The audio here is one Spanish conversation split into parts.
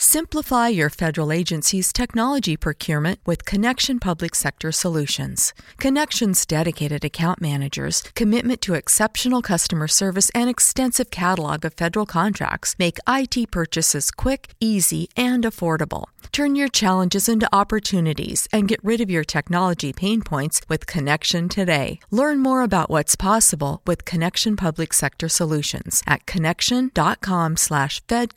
Simplify your federal agency's technology procurement with Connection Public Sector Solutions. Connection's dedicated account managers, commitment to exceptional customer service, and extensive catalog of federal contracts make IT purchases quick, easy, and affordable. Turn your challenges into opportunities and get rid of your technology pain points with Connection today. Learn more about what's possible with Connection Public Sector Solutions at connection.com/fed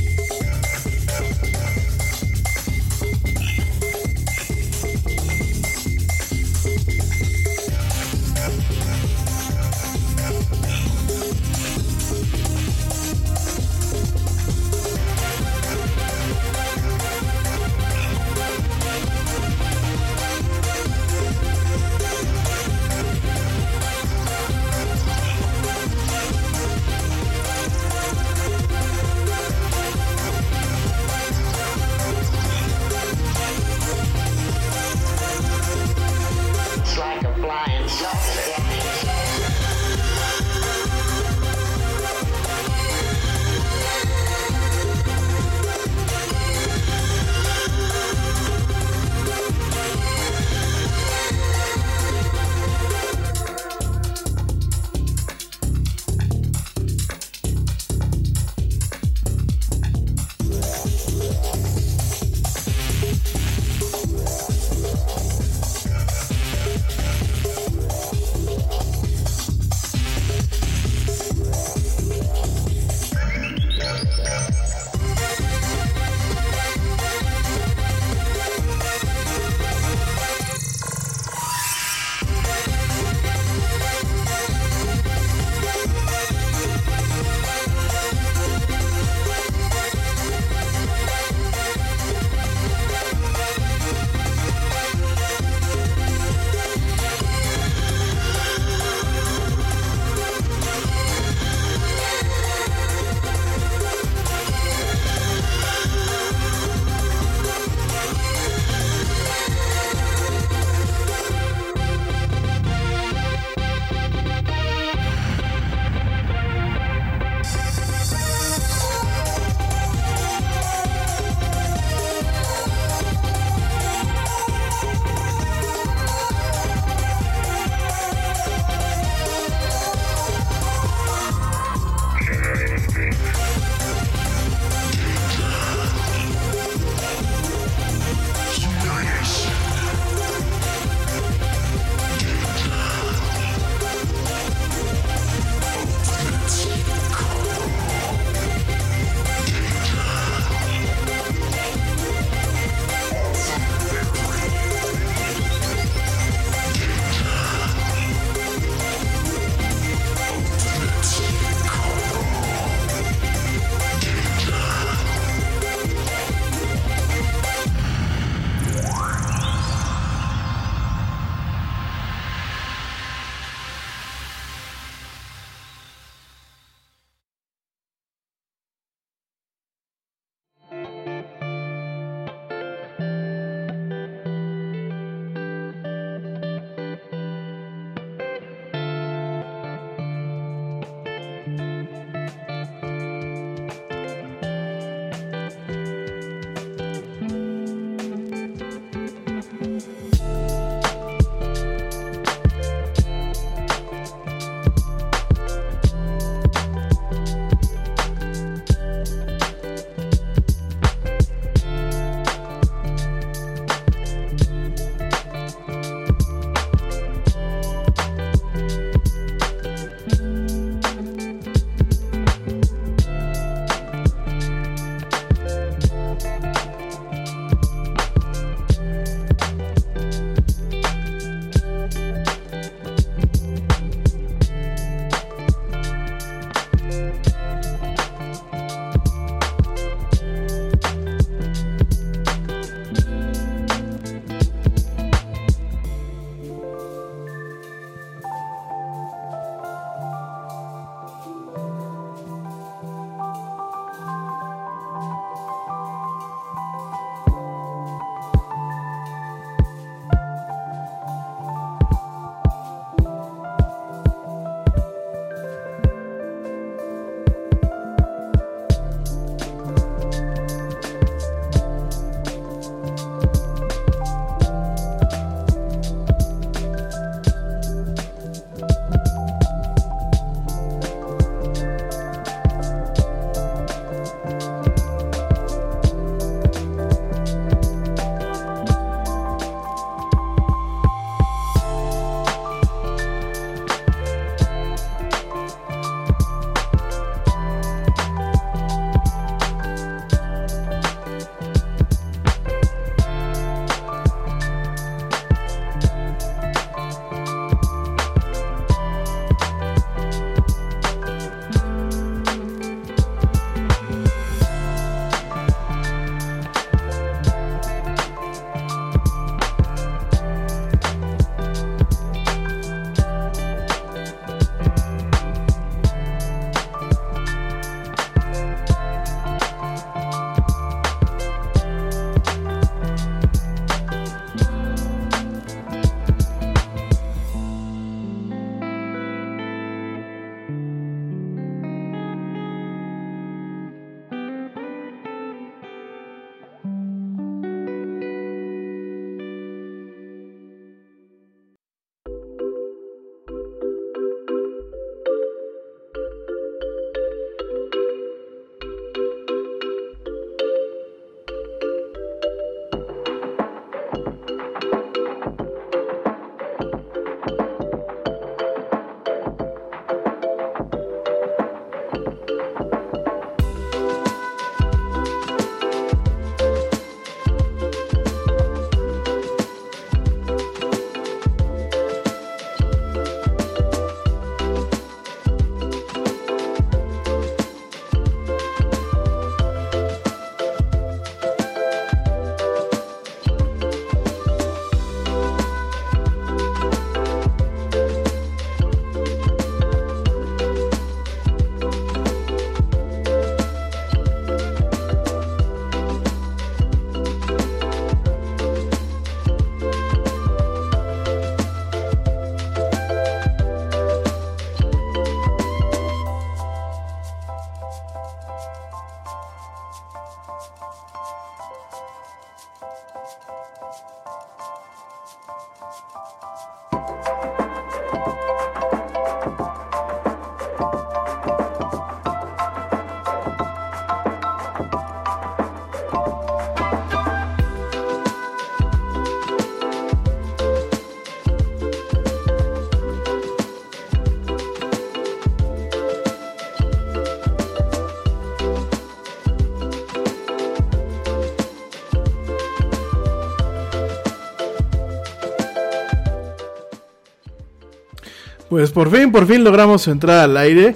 Pues por fin, por fin logramos entrar al aire.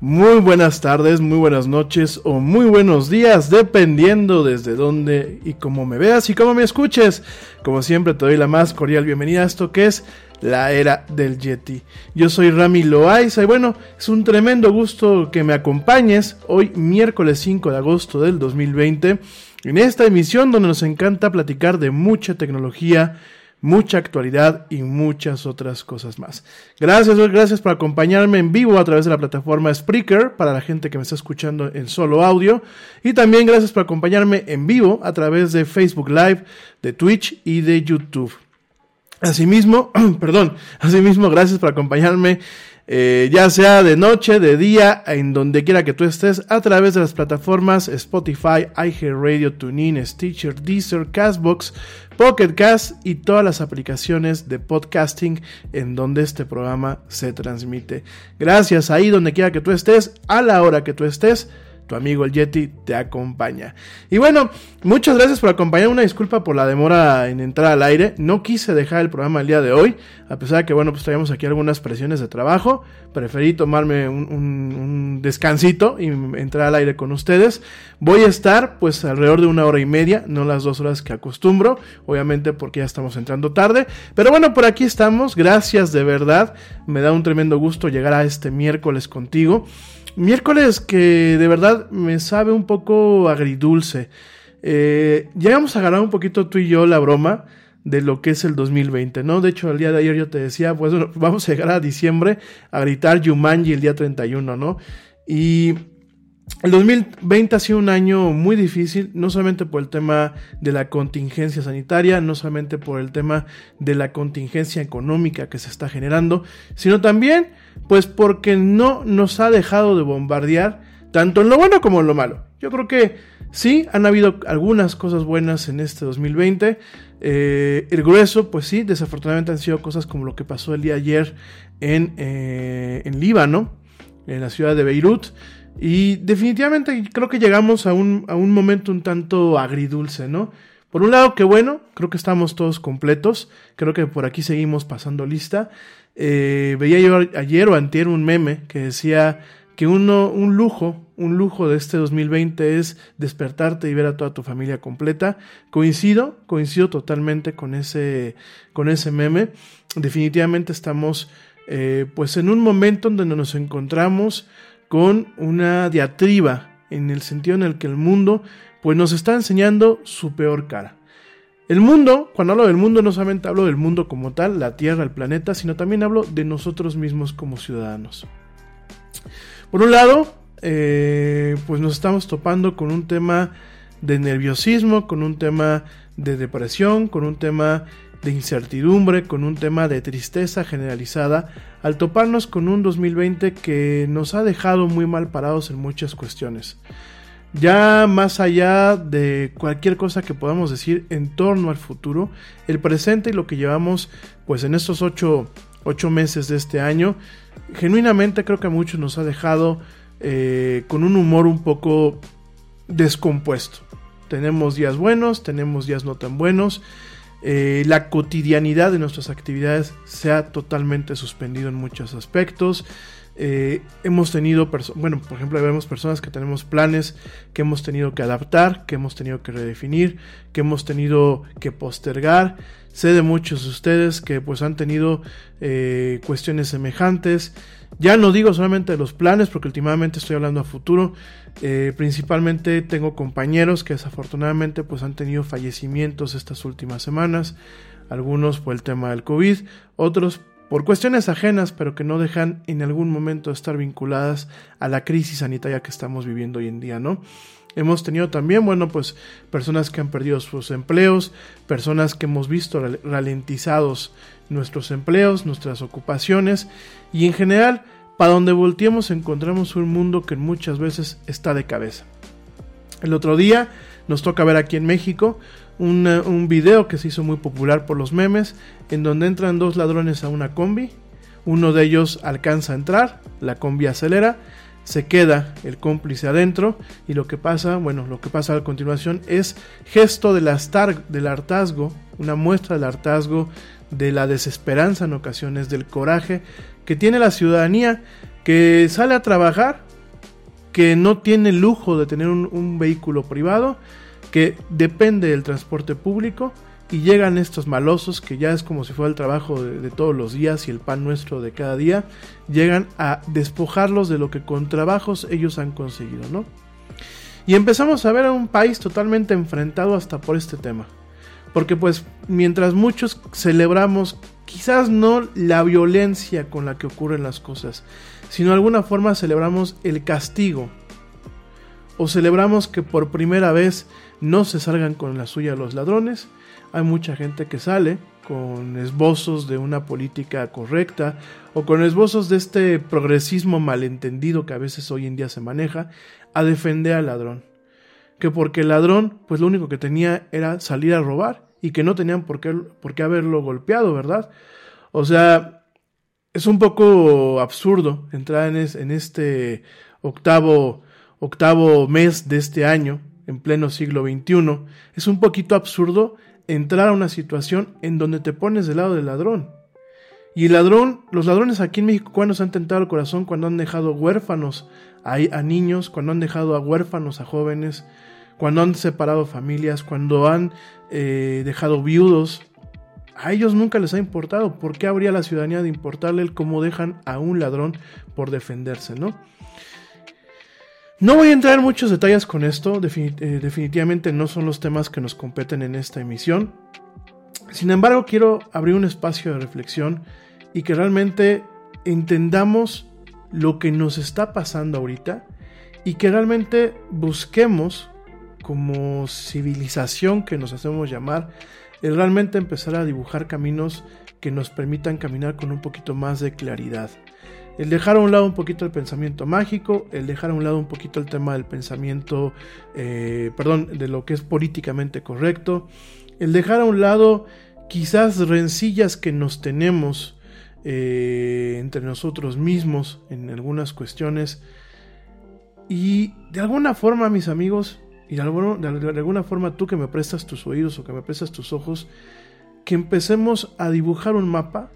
Muy buenas tardes, muy buenas noches o muy buenos días, dependiendo desde dónde y cómo me veas y cómo me escuches. Como siempre te doy la más cordial bienvenida a esto que es la era del Yeti. Yo soy Rami Loaiza y bueno, es un tremendo gusto que me acompañes hoy miércoles 5 de agosto del 2020 en esta emisión donde nos encanta platicar de mucha tecnología, mucha actualidad y muchas otras cosas más. Gracias, gracias por acompañarme en vivo a través de la plataforma Spreaker para la gente que me está escuchando en solo audio y también gracias por acompañarme en vivo a través de Facebook Live, de Twitch y de YouTube. Asimismo, perdón, asimismo gracias por acompañarme eh, ya sea de noche, de día, en donde quiera que tú estés, a través de las plataformas Spotify, iHeartRadio, TuneIn, Stitcher, Deezer, Castbox, Pocket Cast y todas las aplicaciones de podcasting en donde este programa se transmite. Gracias ahí donde quiera que tú estés, a la hora que tú estés tu amigo el Yeti te acompaña. Y bueno, muchas gracias por acompañar. Una disculpa por la demora en entrar al aire. No quise dejar el programa el día de hoy, a pesar de que, bueno, pues traíamos aquí algunas presiones de trabajo. Preferí tomarme un, descansito y entrar al aire con ustedes. Voy a estar, pues, alrededor de una hora y media, no las dos horas que acostumbro, obviamente porque ya estamos entrando tarde. Pero bueno, por aquí estamos. Gracias de verdad. Me da un tremendo gusto llegar a este miércoles contigo. Miércoles que de verdad me sabe un poco agridulce. Eh, llegamos a ganar un poquito tú y yo la broma de lo que es el 2020, ¿no? De hecho, el día de ayer yo te decía, pues vamos a llegar a diciembre a gritar Yumanji el día 31, ¿no? Y el 2020 ha sido un año muy difícil, no solamente por el tema de la contingencia sanitaria, no solamente por el tema de la contingencia económica que se está generando, sino también pues porque no nos ha dejado de bombardear tanto en lo bueno como en lo malo. Yo creo que sí, han habido algunas cosas buenas en este 2020. Eh, el grueso, pues sí, desafortunadamente han sido cosas como lo que pasó el día ayer en, eh, en Líbano, en la ciudad de Beirut. Y definitivamente creo que llegamos a un, a un momento un tanto agridulce, ¿no? Por un lado, que bueno, creo que estamos todos completos, creo que por aquí seguimos pasando lista. Eh, veía yo ayer o antier un meme que decía que uno, un lujo, un lujo de este 2020 es despertarte y ver a toda tu familia completa. Coincido, coincido totalmente con ese, con ese meme. Definitivamente estamos eh, pues en un momento donde nos encontramos con una diatriba en el sentido en el que el mundo pues nos está enseñando su peor cara. El mundo, cuando hablo del mundo, no solamente hablo del mundo como tal, la Tierra, el planeta, sino también hablo de nosotros mismos como ciudadanos. Por un lado, eh, pues nos estamos topando con un tema de nerviosismo, con un tema de depresión, con un tema de incertidumbre, con un tema de tristeza generalizada, al toparnos con un 2020 que nos ha dejado muy mal parados en muchas cuestiones. Ya más allá de cualquier cosa que podamos decir en torno al futuro, el presente y lo que llevamos pues en estos ocho, meses de este año, genuinamente creo que a muchos nos ha dejado eh, con un humor un poco descompuesto. Tenemos días buenos, tenemos días no tan buenos. Eh, la cotidianidad de nuestras actividades se ha totalmente suspendido en muchos aspectos. Eh, hemos tenido, bueno, por ejemplo, vemos personas que tenemos planes que hemos tenido que adaptar, que hemos tenido que redefinir, que hemos tenido que postergar. Sé de muchos de ustedes que pues han tenido eh, cuestiones semejantes. Ya no digo solamente de los planes, porque últimamente estoy hablando a futuro. Eh, principalmente tengo compañeros que desafortunadamente pues han tenido fallecimientos estas últimas semanas. Algunos por el tema del COVID, otros por cuestiones ajenas, pero que no dejan en algún momento estar vinculadas a la crisis sanitaria que estamos viviendo hoy en día, ¿no? Hemos tenido también, bueno, pues personas que han perdido sus empleos, personas que hemos visto ralentizados nuestros empleos, nuestras ocupaciones y en general para donde volteemos encontramos un mundo que muchas veces está de cabeza. El otro día nos toca ver aquí en México un, video que se hizo muy popular por los memes, en donde entran dos ladrones a una combi, uno de ellos alcanza a entrar, la combi acelera, se queda el cómplice adentro y lo que pasa, bueno, lo que pasa a continuación es gesto del, del hartazgo, una muestra del hartazgo, de la desesperanza en ocasiones, del coraje que tiene la ciudadanía que sale a trabajar, que no tiene el lujo de tener un vehículo privado, que depende del transporte público y llegan estos malosos que ya es como si fuera el trabajo de, todos los días y el pan nuestro de cada día, llegan a despojarlos de lo que con trabajos ellos han conseguido, ¿no? Y empezamos a ver a un país totalmente enfrentado hasta por este tema. Porque pues mientras muchos celebramos quizás no la violencia con la que ocurren las cosas, sino de alguna forma celebramos el castigo. O celebramos que por primera vez no se salgan con la suya los ladrones, hay mucha gente que sale con esbozos de una política correcta o con esbozos de este progresismo malentendido que a veces hoy en día se maneja a defender al ladrón. Que porque el ladrón, pues lo único que tenía era salir a robar y que no tenían por qué, por qué haberlo golpeado, ¿verdad? O sea, es un poco absurdo entrar en, es, en este octavo, octavo mes de este año, en pleno siglo XXI. Es un poquito absurdo entrar a una situación en donde te pones del lado del ladrón. Y el ladrón, los ladrones aquí en México, cuando se han tentado el corazón, cuando han dejado huérfanos a, a, niños, cuando han dejado a huérfanos a jóvenes, cuando han separado familias, cuando han eh, dejado viudos, a ellos nunca les ha importado. ¿Por qué habría la ciudadanía de importarle el cómo dejan a un ladrón por defenderse, no? No voy a entrar en muchos detalles con esto, definitivamente no son los temas que nos competen en esta emisión. Sin embargo, quiero abrir un espacio de reflexión y que realmente entendamos lo que nos está pasando ahorita y que realmente busquemos como civilización que nos hacemos llamar, el realmente empezar a dibujar caminos que nos permitan caminar con un poquito más de claridad el dejar a un lado un poquito el pensamiento mágico, el dejar a un lado un poquito el tema del pensamiento, eh, perdón, de lo que es políticamente correcto, el dejar a un lado quizás rencillas que nos tenemos eh, entre nosotros mismos en algunas cuestiones. Y de alguna forma mis amigos y de alguna, de alguna forma tú que me prestas tus oídos o que me prestas tus ojos, que empecemos a dibujar un mapa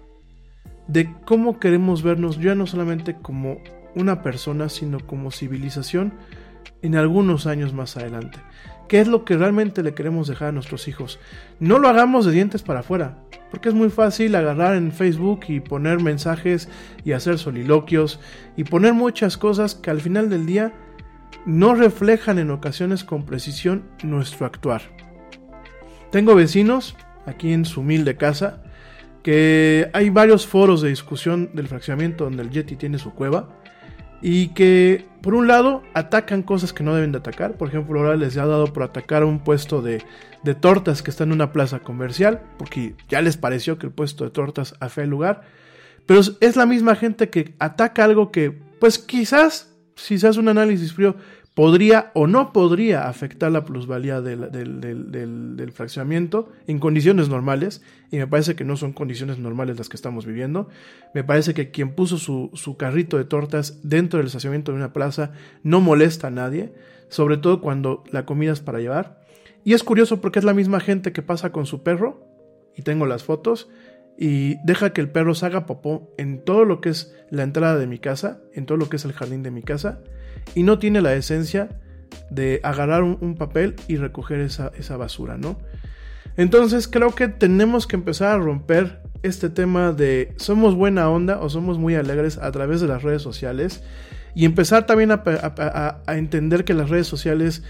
de cómo queremos vernos ya no solamente como una persona, sino como civilización en algunos años más adelante. ¿Qué es lo que realmente le queremos dejar a nuestros hijos? No lo hagamos de dientes para afuera, porque es muy fácil agarrar en Facebook y poner mensajes y hacer soliloquios y poner muchas cosas que al final del día no reflejan en ocasiones con precisión nuestro actuar. Tengo vecinos aquí en su humilde casa que hay varios foros de discusión del fraccionamiento donde el Yeti tiene su cueva y que por un lado atacan cosas que no deben de atacar, por ejemplo ahora les ha dado por atacar un puesto de, de tortas que está en una plaza comercial, porque ya les pareció que el puesto de tortas afea el lugar, pero es la misma gente que ataca algo que pues quizás, hace un análisis frío, podría o no podría afectar la plusvalía del, del, del, fraccionamiento en condiciones normales, y me parece que no son condiciones normales las que estamos viviendo. Me parece que quien puso su, su carrito de tortas dentro del estacionamiento de una plaza no molesta a nadie, sobre todo cuando la comida es para llevar. Y es curioso porque es la misma gente que pasa con su perro, y tengo las fotos, y deja que el perro se haga popó en todo lo que es la entrada de mi casa, en todo lo que es el jardín de mi casa, y no tiene la esencia de agarrar un, papel y recoger esa, esa, basura, ¿no? Entonces creo que tenemos que empezar a romper este tema de somos buena onda o somos muy alegres a través de las redes sociales y empezar también a, entender que las redes sociales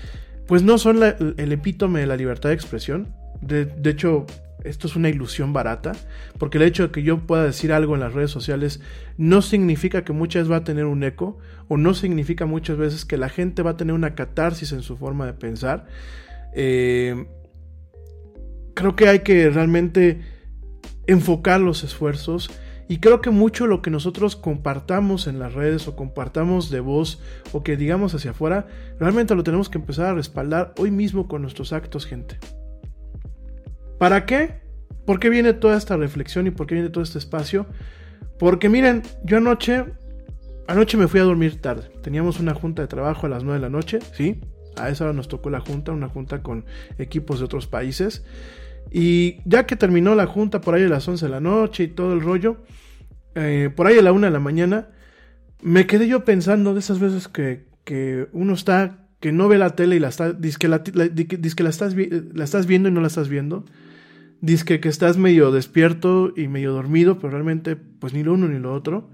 pues no son el epítome de la libertad de expresión. De hecho, esto es una ilusión barata, porque el hecho de que yo pueda decir algo en las redes sociales no significa que muchas veces va a tener un eco, o no significa muchas veces que la gente va a tener una catarsis en su forma de pensar. Eh, creo que hay que realmente enfocar los esfuerzos Y creo que mucho lo que nosotros compartamos en las redes o compartamos de voz o que digamos hacia afuera, realmente lo tenemos que empezar a respaldar hoy mismo con nuestros actos, gente. ¿Para qué? ¿Por qué viene toda esta reflexión y por qué viene todo este espacio? Porque miren, yo anoche, anoche me fui a dormir tarde. Teníamos una junta de trabajo a las 9 de la noche, ¿sí? A esa hora nos tocó la junta, una junta con equipos de otros países. Y ya que terminó la junta por ahí a las 11 de la noche y todo el rollo, eh, por ahí a la 1 de la mañana, me quedé yo pensando de esas veces que, que uno está, que no ve la tele y la está, que la, la, la estás viendo y no la estás viendo. Dice que estás medio despierto y medio dormido, pero realmente pues ni lo uno ni lo otro.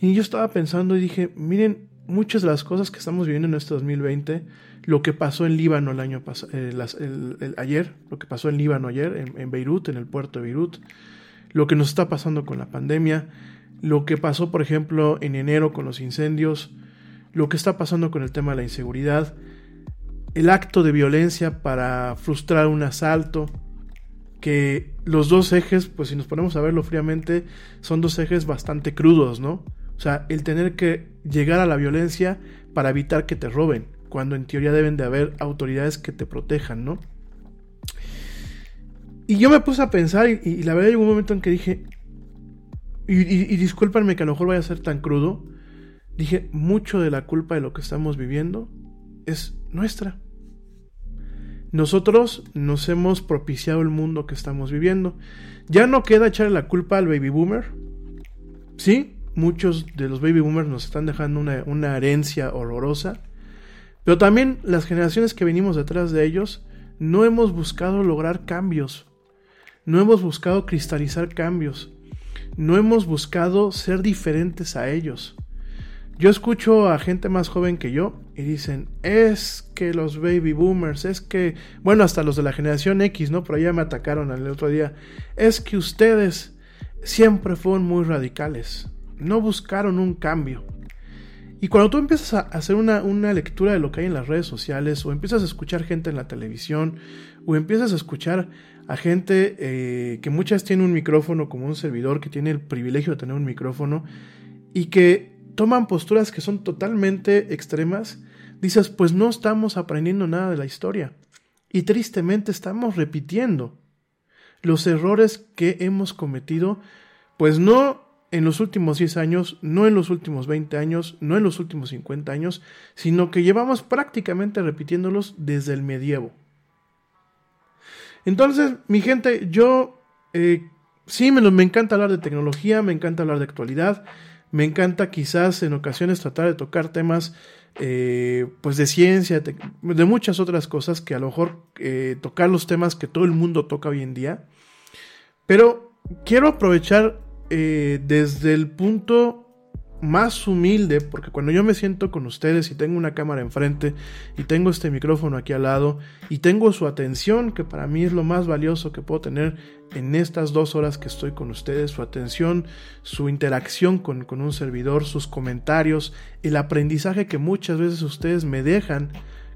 Y yo estaba pensando y dije, miren, muchas de las cosas que estamos viviendo en este 2020, lo que pasó en Líbano el año eh, ayer, lo que pasó en Líbano ayer, en, en, Beirut, en el puerto de Beirut, lo que nos está pasando con la pandemia, lo que pasó, por ejemplo, en enero con los incendios, lo que está pasando con el tema de la inseguridad, el acto de violencia para frustrar un asalto, que los dos ejes, pues si nos ponemos a verlo fríamente, son dos ejes bastante crudos, ¿no? O sea, el tener que llegar a la violencia para evitar que te roben, cuando en teoría deben de haber autoridades que te protejan, ¿no? Y yo me puse a pensar y, la verdad llegó un momento en que dije, y, y, y discúlpenme que a lo mejor vaya a ser tan crudo, dije, mucho de la culpa de lo que estamos viviendo es nuestra. Nosotros nos hemos propiciado el mundo que estamos viviendo. Ya no queda echarle la culpa al baby boomer. Sí, muchos de los baby boomers nos están dejando una, una, herencia horrorosa. Pero también las generaciones que venimos detrás de ellos no hemos buscado lograr cambios. No hemos buscado cristalizar cambios. No hemos buscado ser diferentes a ellos. Yo escucho a gente más joven que yo y dicen, es que los baby boomers, es que, bueno, hasta los de la generación X, ¿no? Por allá me atacaron el otro día, es que ustedes siempre fueron muy radicales, no buscaron un cambio. Y cuando tú empiezas a hacer una, una, lectura de lo que hay en las redes sociales, o empiezas a escuchar gente en la televisión, o empiezas a escuchar a gente eh, que muchas tienen un micrófono como un servidor, que tiene el privilegio de tener un micrófono, y que toman posturas que son totalmente extremas, dices, pues no estamos aprendiendo nada de la historia. Y tristemente estamos repitiendo los errores que hemos cometido, pues no en los últimos 10 años, no en los últimos 20 años, no en los últimos 50 años, sino que llevamos prácticamente repitiéndolos desde el medievo. Entonces, mi gente, yo eh, sí me, me encanta hablar de tecnología, me encanta hablar de actualidad, me encanta quizás en ocasiones tratar de tocar temas eh, pues de ciencia, de, muchas otras cosas que a lo mejor eh, tocar los temas que todo el mundo toca hoy en día. Pero quiero aprovechar eh, desde el punto más humilde, porque cuando yo me siento con ustedes y tengo una cámara enfrente y tengo este micrófono aquí al lado y tengo su atención, que para mí es lo más valioso que puedo tener en estas dos horas que estoy con ustedes, su atención, su interacción con, con un servidor, sus comentarios, el aprendizaje que muchas veces ustedes me dejan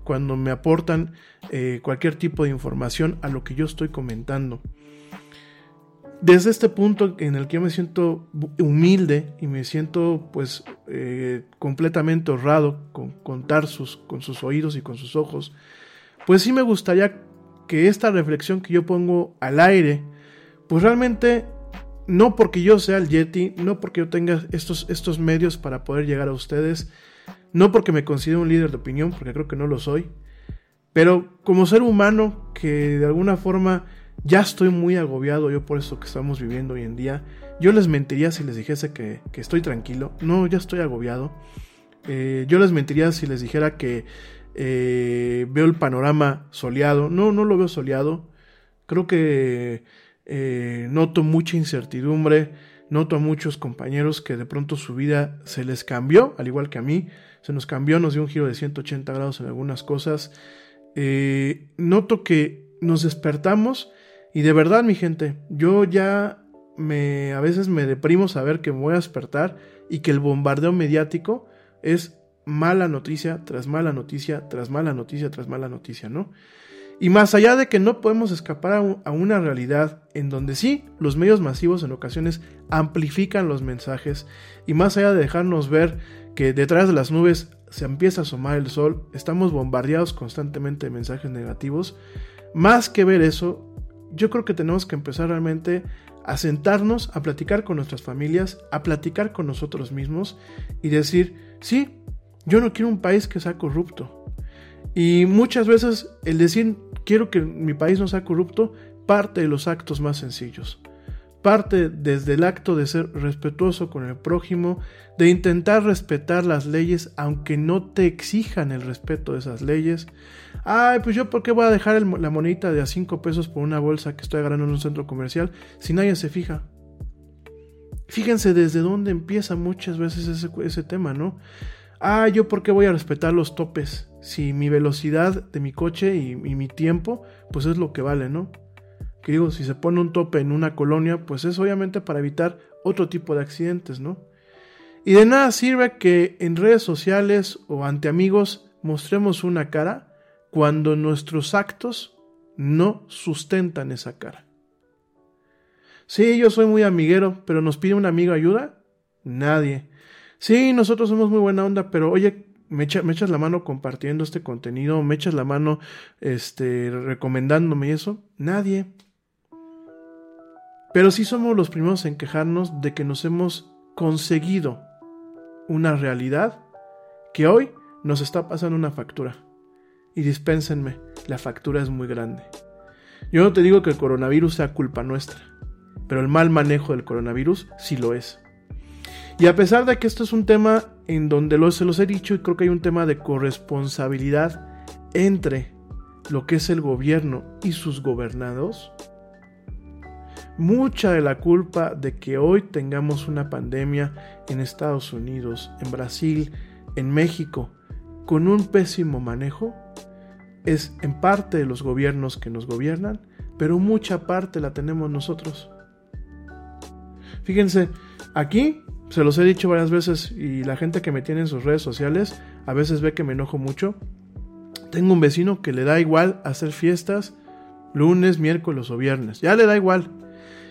cuando me aportan eh, cualquier tipo de información a lo que yo estoy comentando desde este punto en el que yo me siento humilde y me siento pues eh, completamente honrado con contar sus, con sus oídos y con sus ojos, pues sí me gustaría que esta reflexión que yo pongo al aire, pues realmente no porque yo sea el Yeti, no porque yo tenga estos, estos medios para poder llegar a ustedes, no porque me considero un líder de opinión, porque creo que no lo soy, pero como ser humano que de alguna forma ya estoy muy agobiado yo por eso que estamos viviendo hoy en día. Yo les mentiría si les dijese que, que estoy tranquilo. No, ya estoy agobiado. Eh, yo les mentiría si les dijera que eh, veo el panorama soleado. No, no lo veo soleado. Creo que eh, noto mucha incertidumbre. Noto a muchos compañeros que de pronto su vida se les cambió, al igual que a mí. Se nos cambió, nos dio un giro de 180 grados en algunas cosas. noto que nos despertamos y de verdad, mi gente, yo ya me a veces me deprimo saber que me voy a despertar y que el bombardeo mediático es mala noticia tras mala noticia tras mala noticia tras mala noticia, ¿no? Y más allá de que no podemos escapar a, una realidad en donde sí, los medios masivos en ocasiones amplifican los mensajes y más allá de dejarnos ver que detrás de las nubes se empieza a asomar el sol, estamos bombardeados constantemente de mensajes negativos, más que ver eso, yo creo que tenemos que empezar realmente a sentarnos, a platicar con nuestras familias, a platicar con nosotros mismos y decir, sí, yo no quiero un país que sea corrupto. Y muchas veces el decir quiero que mi país no sea corrupto parte de los actos más sencillos. Parte desde el acto de ser respetuoso con el prójimo, de intentar respetar las leyes aunque no te exijan el respeto de esas leyes. Ay, pues yo por qué voy a dejar la monedita de a 5 pesos por una bolsa que estoy agarrando en un centro comercial si nadie se fija. Fíjense desde dónde empieza muchas veces ese, ese tema, ¿no? Ah, yo por qué voy a respetar los topes si mi velocidad de mi coche y, mi tiempo, pues es lo que vale, ¿no? Que digo, si se pone un tope en una colonia, pues es obviamente para evitar otro tipo de accidentes, ¿no? Y de nada sirve que en redes sociales o ante amigos mostremos una cara cuando nuestros actos no sustentan esa cara. Sí, yo soy muy amiguero, pero nos pide un amigo ayuda? Nadie. Sí, nosotros somos muy buena onda, pero oye, me, echas la mano compartiendo este contenido, me echas la mano este, recomendándome eso. Nadie. Pero sí somos los primeros en quejarnos de que nos hemos conseguido una realidad que hoy nos está pasando una factura. Y dispénsenme, la factura es muy grande. Yo no te digo que el coronavirus sea culpa nuestra, pero el mal manejo del coronavirus sí lo es. Y a pesar de que esto es un tema en donde se los he dicho y creo que hay un tema de corresponsabilidad entre lo que es el gobierno y sus gobernados, mucha de la culpa de que hoy tengamos una pandemia en Estados Unidos, en Brasil, en México, con un pésimo manejo, es en parte de los gobiernos que nos gobiernan, pero mucha parte la tenemos nosotros. Fíjense, aquí se los he dicho varias veces y la gente que me tiene en sus redes sociales a veces ve que me enojo mucho. Tengo un vecino que le da igual hacer fiestas lunes, miércoles o viernes. Ya le da igual.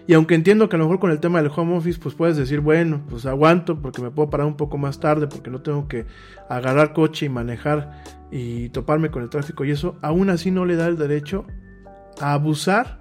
Y aunque entiendo que a lo mejor con el tema del home office, pues puedes decir, bueno, pues aguanto porque me puedo parar un poco más tarde, porque no tengo que agarrar coche y manejar y toparme con el tráfico y eso, aún así no le da el derecho a abusar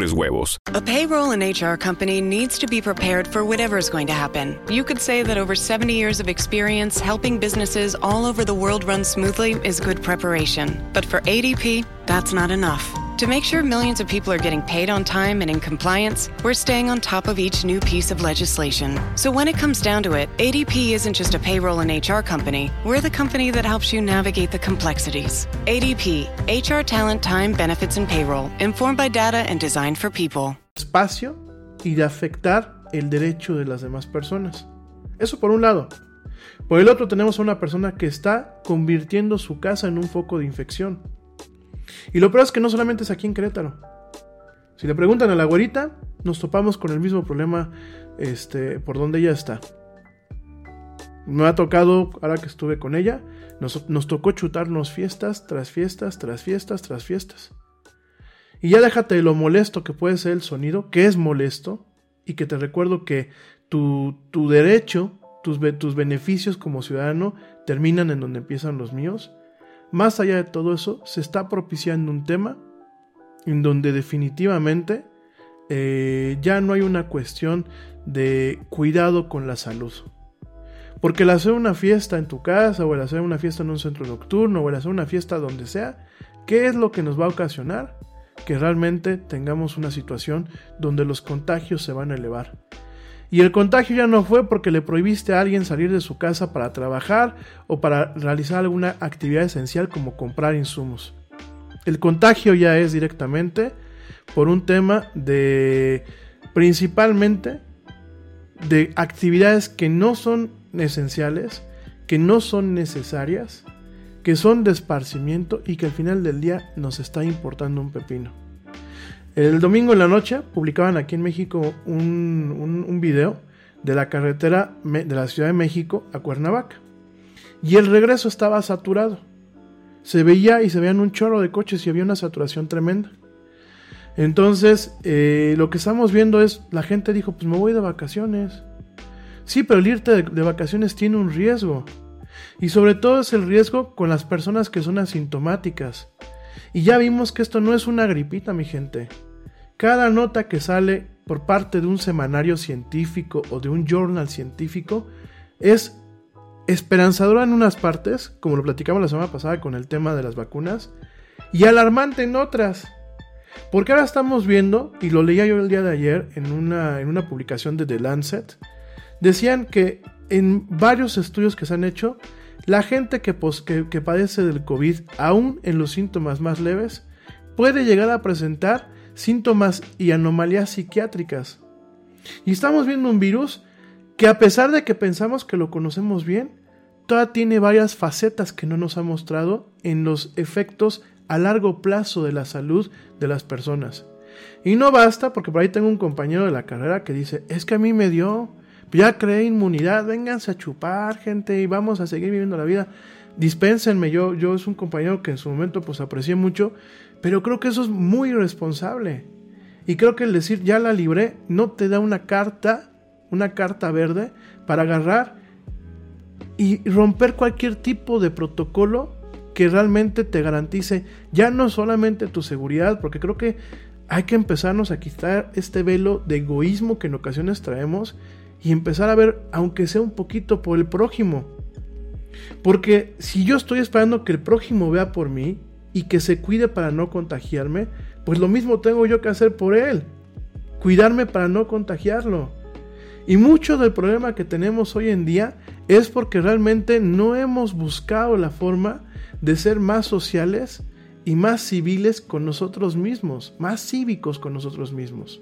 huevos. A payroll and HR company needs to be prepared for whatever is going to happen. You could say that over 70 years of experience helping businesses all over the world run smoothly is good preparation. But for ADP, that's not enough. To make sure millions of people are getting paid on time and in compliance, we're staying on top of each new piece of legislation. So when it comes down to it, ADP isn't just a payroll and HR company, we're the company that helps you navigate the complexities. ADP, HR talent, time, benefits, and payroll, informed by data and designed for people. Espacio y de afectar el derecho de las demás personas. Eso por un lado. Por el otro tenemos a una persona que está convirtiendo su casa en un foco de infección. Y lo peor es que no solamente es aquí en Querétaro. Si le preguntan a la güerita, nos topamos con el mismo problema este, por donde ella está. Me ha tocado, ahora que estuve con ella, nos, nos tocó chutarnos fiestas tras fiestas, tras fiestas, tras fiestas. Y ya déjate de lo molesto que puede ser el sonido, que es molesto, y que te recuerdo que tu, tu derecho, tus, tus beneficios como ciudadano terminan en donde empiezan los míos. Más allá de todo eso, se está propiciando un tema en donde definitivamente eh, ya no hay una cuestión de cuidado con la salud. Porque el hacer una fiesta en tu casa, o el hacer una fiesta en un centro nocturno, o el hacer una fiesta donde sea, ¿qué es lo que nos va a ocasionar? Que realmente tengamos una situación donde los contagios se van a elevar. Y el contagio ya no fue porque le prohibiste a alguien salir de su casa para trabajar o para realizar alguna actividad esencial como comprar insumos. El contagio ya es directamente por un tema de principalmente de actividades que no son esenciales, que no son necesarias, que son de esparcimiento y que al final del día nos está importando un pepino. El domingo en la noche publicaban aquí en México un, un, video de la carretera de la Ciudad de México a Cuernavaca. Y el regreso estaba saturado. Se veía y se veían un chorro de coches y había una saturación tremenda. Entonces, eh, lo que estamos viendo es, la gente dijo, pues me voy de vacaciones. Sí, pero el irte de vacaciones tiene un riesgo. Y sobre todo es el riesgo con las personas que son asintomáticas. Y ya vimos que esto no es una gripita, mi gente. Cada nota que sale por parte de un semanario científico o de un journal científico es esperanzadora en unas partes, como lo platicamos la semana pasada con el tema de las vacunas, y alarmante en otras. Porque ahora estamos viendo, y lo leía yo el día de ayer en una, en una publicación de The Lancet, decían que en varios estudios que se han hecho, la gente que, padece del COVID, aún en los síntomas más leves, puede llegar a presentar síntomas y anomalías psiquiátricas. Y estamos viendo un virus que a pesar de que pensamos que lo conocemos bien, todavía tiene varias facetas que no nos ha mostrado en los efectos a largo plazo de la salud de las personas. Y no basta, porque por ahí tengo un compañero de la carrera que dice, es que a mí me dio, ya creé inmunidad, vénganse a chupar gente y vamos a seguir viviendo la vida. Dispénsenme, yo, yo es un compañero que en su momento pues aprecié mucho, pero creo que eso es muy irresponsable. Y creo que el decir ya la libré no te da una carta, una carta verde para agarrar y romper cualquier tipo de protocolo que realmente te garantice ya no solamente tu seguridad, porque creo que hay que empezarnos a quitar este velo de egoísmo que en ocasiones traemos y empezar a ver, aunque sea un poquito, por el prójimo. Porque si yo estoy esperando que el prójimo vea por mí y que se cuide para no contagiarme, pues lo mismo tengo yo que hacer por él. Cuidarme para no contagiarlo. Y mucho del problema que tenemos hoy en día es porque realmente no hemos buscado la forma de ser más sociales y más civiles con nosotros mismos, más cívicos con nosotros mismos.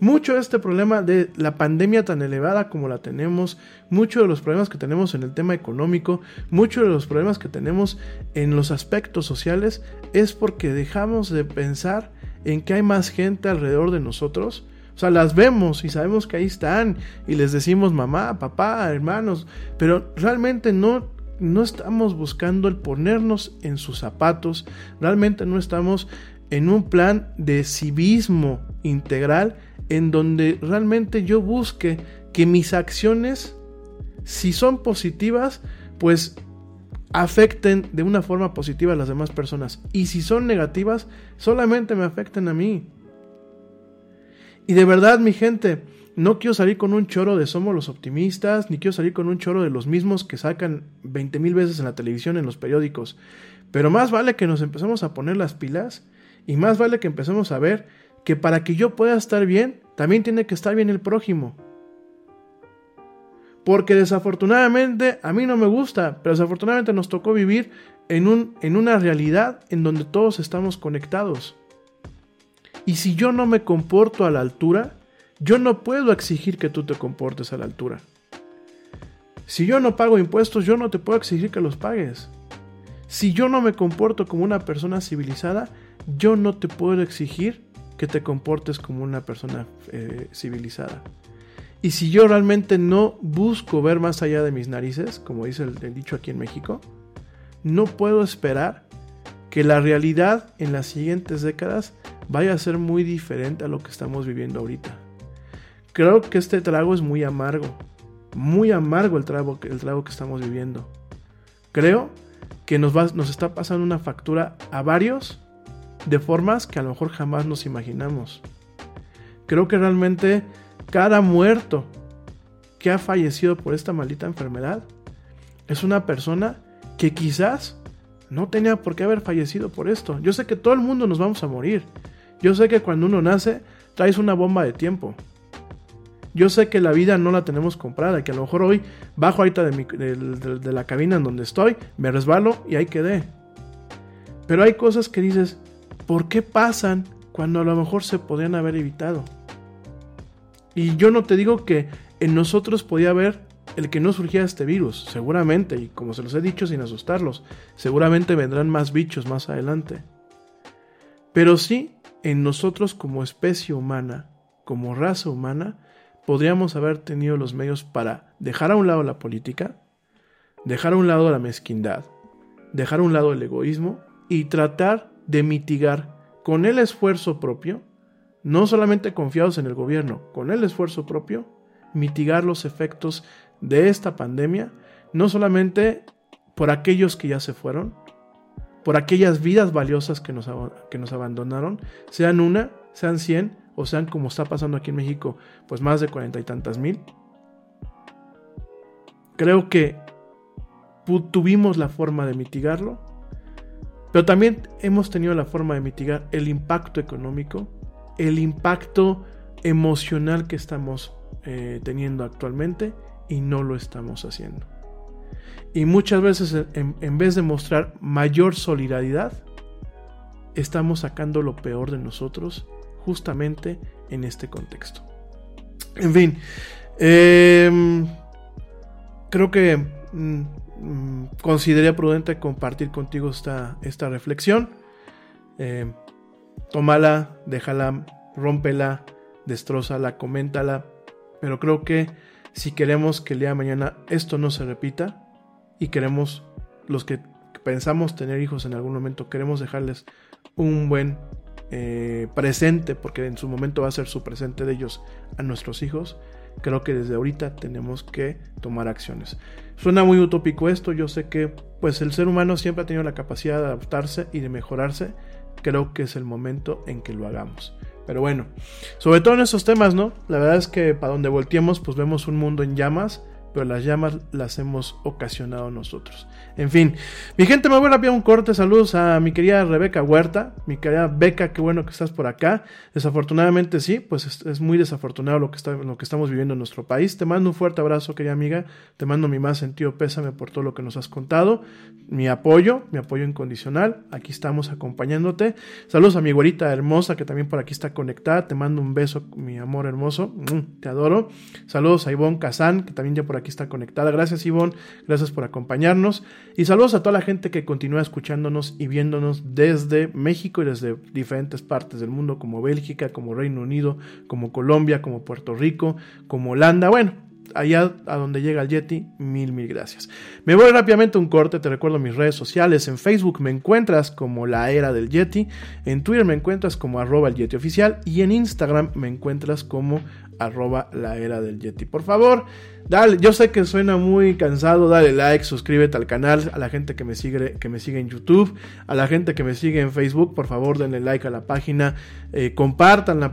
Mucho de este problema de la pandemia tan elevada como la tenemos, mucho de los problemas que tenemos en el tema económico, mucho de los problemas que tenemos en los aspectos sociales, es porque dejamos de pensar en que hay más gente alrededor de nosotros. O sea, las vemos y sabemos que ahí están y les decimos mamá, papá, hermanos, pero realmente no no estamos buscando el ponernos en sus zapatos, realmente no estamos en un plan de civismo integral en donde realmente yo busque que mis acciones, si son positivas, pues afecten de una forma positiva a las demás personas. Y si son negativas, solamente me afecten a mí. Y de verdad, mi gente, no quiero salir con un choro de somos los optimistas, ni quiero salir con un choro de los mismos que sacan 20 mil veces en la televisión, en los periódicos. Pero más vale que nos empecemos a poner las pilas y más vale que empecemos a ver que para que yo pueda estar bien, también tiene que estar bien el prójimo. Porque desafortunadamente a mí no me gusta, pero desafortunadamente nos tocó vivir en, un, en una realidad en donde todos estamos conectados. Y si yo no me comporto a la altura, yo no puedo exigir que tú te comportes a la altura. Si yo no pago impuestos, yo no te puedo exigir que los pagues. Si yo no me comporto como una persona civilizada, yo no te puedo exigir que te comportes como una persona eh, civilizada. Y si yo realmente no busco ver más allá de mis narices, como dice el, el dicho aquí en México, no puedo esperar que la realidad en las siguientes décadas vaya a ser muy diferente a lo que estamos viviendo ahorita. Creo que este trago es muy amargo, muy amargo el trago, el trago que estamos viviendo. Creo que nos, va, nos está pasando una factura a varios de formas que a lo mejor jamás nos imaginamos. Creo que realmente cada muerto que ha fallecido por esta maldita enfermedad es una persona que quizás no tenía por qué haber fallecido por esto. Yo sé que todo el mundo nos vamos a morir. Yo sé que cuando uno nace traes una bomba de tiempo. Yo sé que la vida no la tenemos comprada, que a lo mejor hoy bajo ahorita de, de la cabina en donde estoy, me resbalo y ahí quedé. Pero hay cosas que dices, ¿por qué pasan cuando a lo mejor se podían haber evitado? Y yo no te digo que en nosotros podía haber el que no surgiera este virus, seguramente, y como se los he dicho sin asustarlos, seguramente vendrán más bichos más adelante. Pero sí, en nosotros como especie humana, como raza humana, podríamos haber tenido los medios para dejar a un lado la política, dejar a un lado la mezquindad, dejar a un lado el egoísmo y tratar de mitigar con el esfuerzo propio, no solamente confiados en el gobierno, con el esfuerzo propio, mitigar los efectos de esta pandemia, no solamente por aquellos que ya se fueron, por aquellas vidas valiosas que nos, que nos abandonaron, sean una, sean cien, o sean como está pasando aquí en México, pues más de cuarenta y tantas mil. Creo que tuvimos la forma de mitigarlo, pero también hemos tenido la forma de mitigar el impacto económico, el impacto emocional que estamos eh, teniendo actualmente y no lo estamos haciendo. Y muchas veces en, vez de mostrar mayor solidaridad, estamos sacando lo peor de nosotros justamente en este contexto. En fin, em, creo que mm, mm, consideré prudente compartir contigo esta, esta reflexión. Eh, tómala, déjala, rómpela, destrózala, coméntala. Pero creo que si queremos que el día de mañana esto no se repita y queremos, los que pensamos tener hijos en algún momento, queremos dejarles un buen eh, presente, porque en su momento va a ser su presente de ellos a nuestros hijos, creo que desde ahorita tenemos que tomar acciones. Suena muy utópico esto, yo sé que pues el ser humano siempre ha tenido la capacidad de adaptarse y de mejorarse, creo que es el momento en que lo hagamos. Pero bueno, sobre todo en esos temas, ¿no? La verdad es que para donde volteemos, pues vemos un mundo en llamas, pero las llamas las hemos ocasionado nosotros. En fin, mi gente, me voy a un corte. Saludos a mi querida Rebeca Huerta, mi querida Beca, qué bueno que estás por acá. Desafortunadamente sí, pues es, muy desafortunado lo que, está, lo que estamos viviendo en nuestro país. Te mando un fuerte abrazo, querida amiga. Te mando mi más sentido pésame por todo lo que nos has contado. Mi apoyo, mi apoyo incondicional. Aquí estamos acompañándote. Saludos a mi güerita hermosa que también por aquí está conectada. Te mando un beso, mi amor hermoso. Mm, te adoro. Saludos a Ivonne Kazán, que también ya por aquí está conectada. Gracias, Ivonne. Gracias por acompañarnos. Y saludos a toda la gente que continúa escuchándonos y viéndonos desde México y desde diferentes partes del mundo, como Bélgica, como Reino Unido, como Colombia, como Puerto Rico, como Holanda. Bueno, allá a donde llega el Yeti, mil, mil gracias. Me voy rápidamente a un corte, te recuerdo mis redes sociales. En Facebook me encuentras como la era del Yeti, en Twitter me encuentras como arroba el Yeti oficial y en Instagram me encuentras como arroba la era del Yeti. Por favor, dale, yo sé que suena muy cansado, dale like, suscríbete al canal, a la gente que me sigue, que me sigue en YouTube, a la gente que me sigue en Facebook, por favor denle like a la página, eh,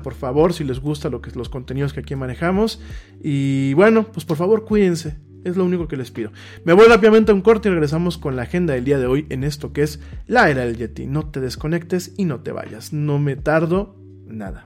por favor si les gusta lo que, los contenidos que aquí manejamos. Y bueno, pues por favor cuídense. Es lo único que les pido. Me voy rápidamente a un corte y regresamos con la agenda del día de hoy en esto que es la era del Yeti. No te desconectes y no te vayas. No me tardo nada.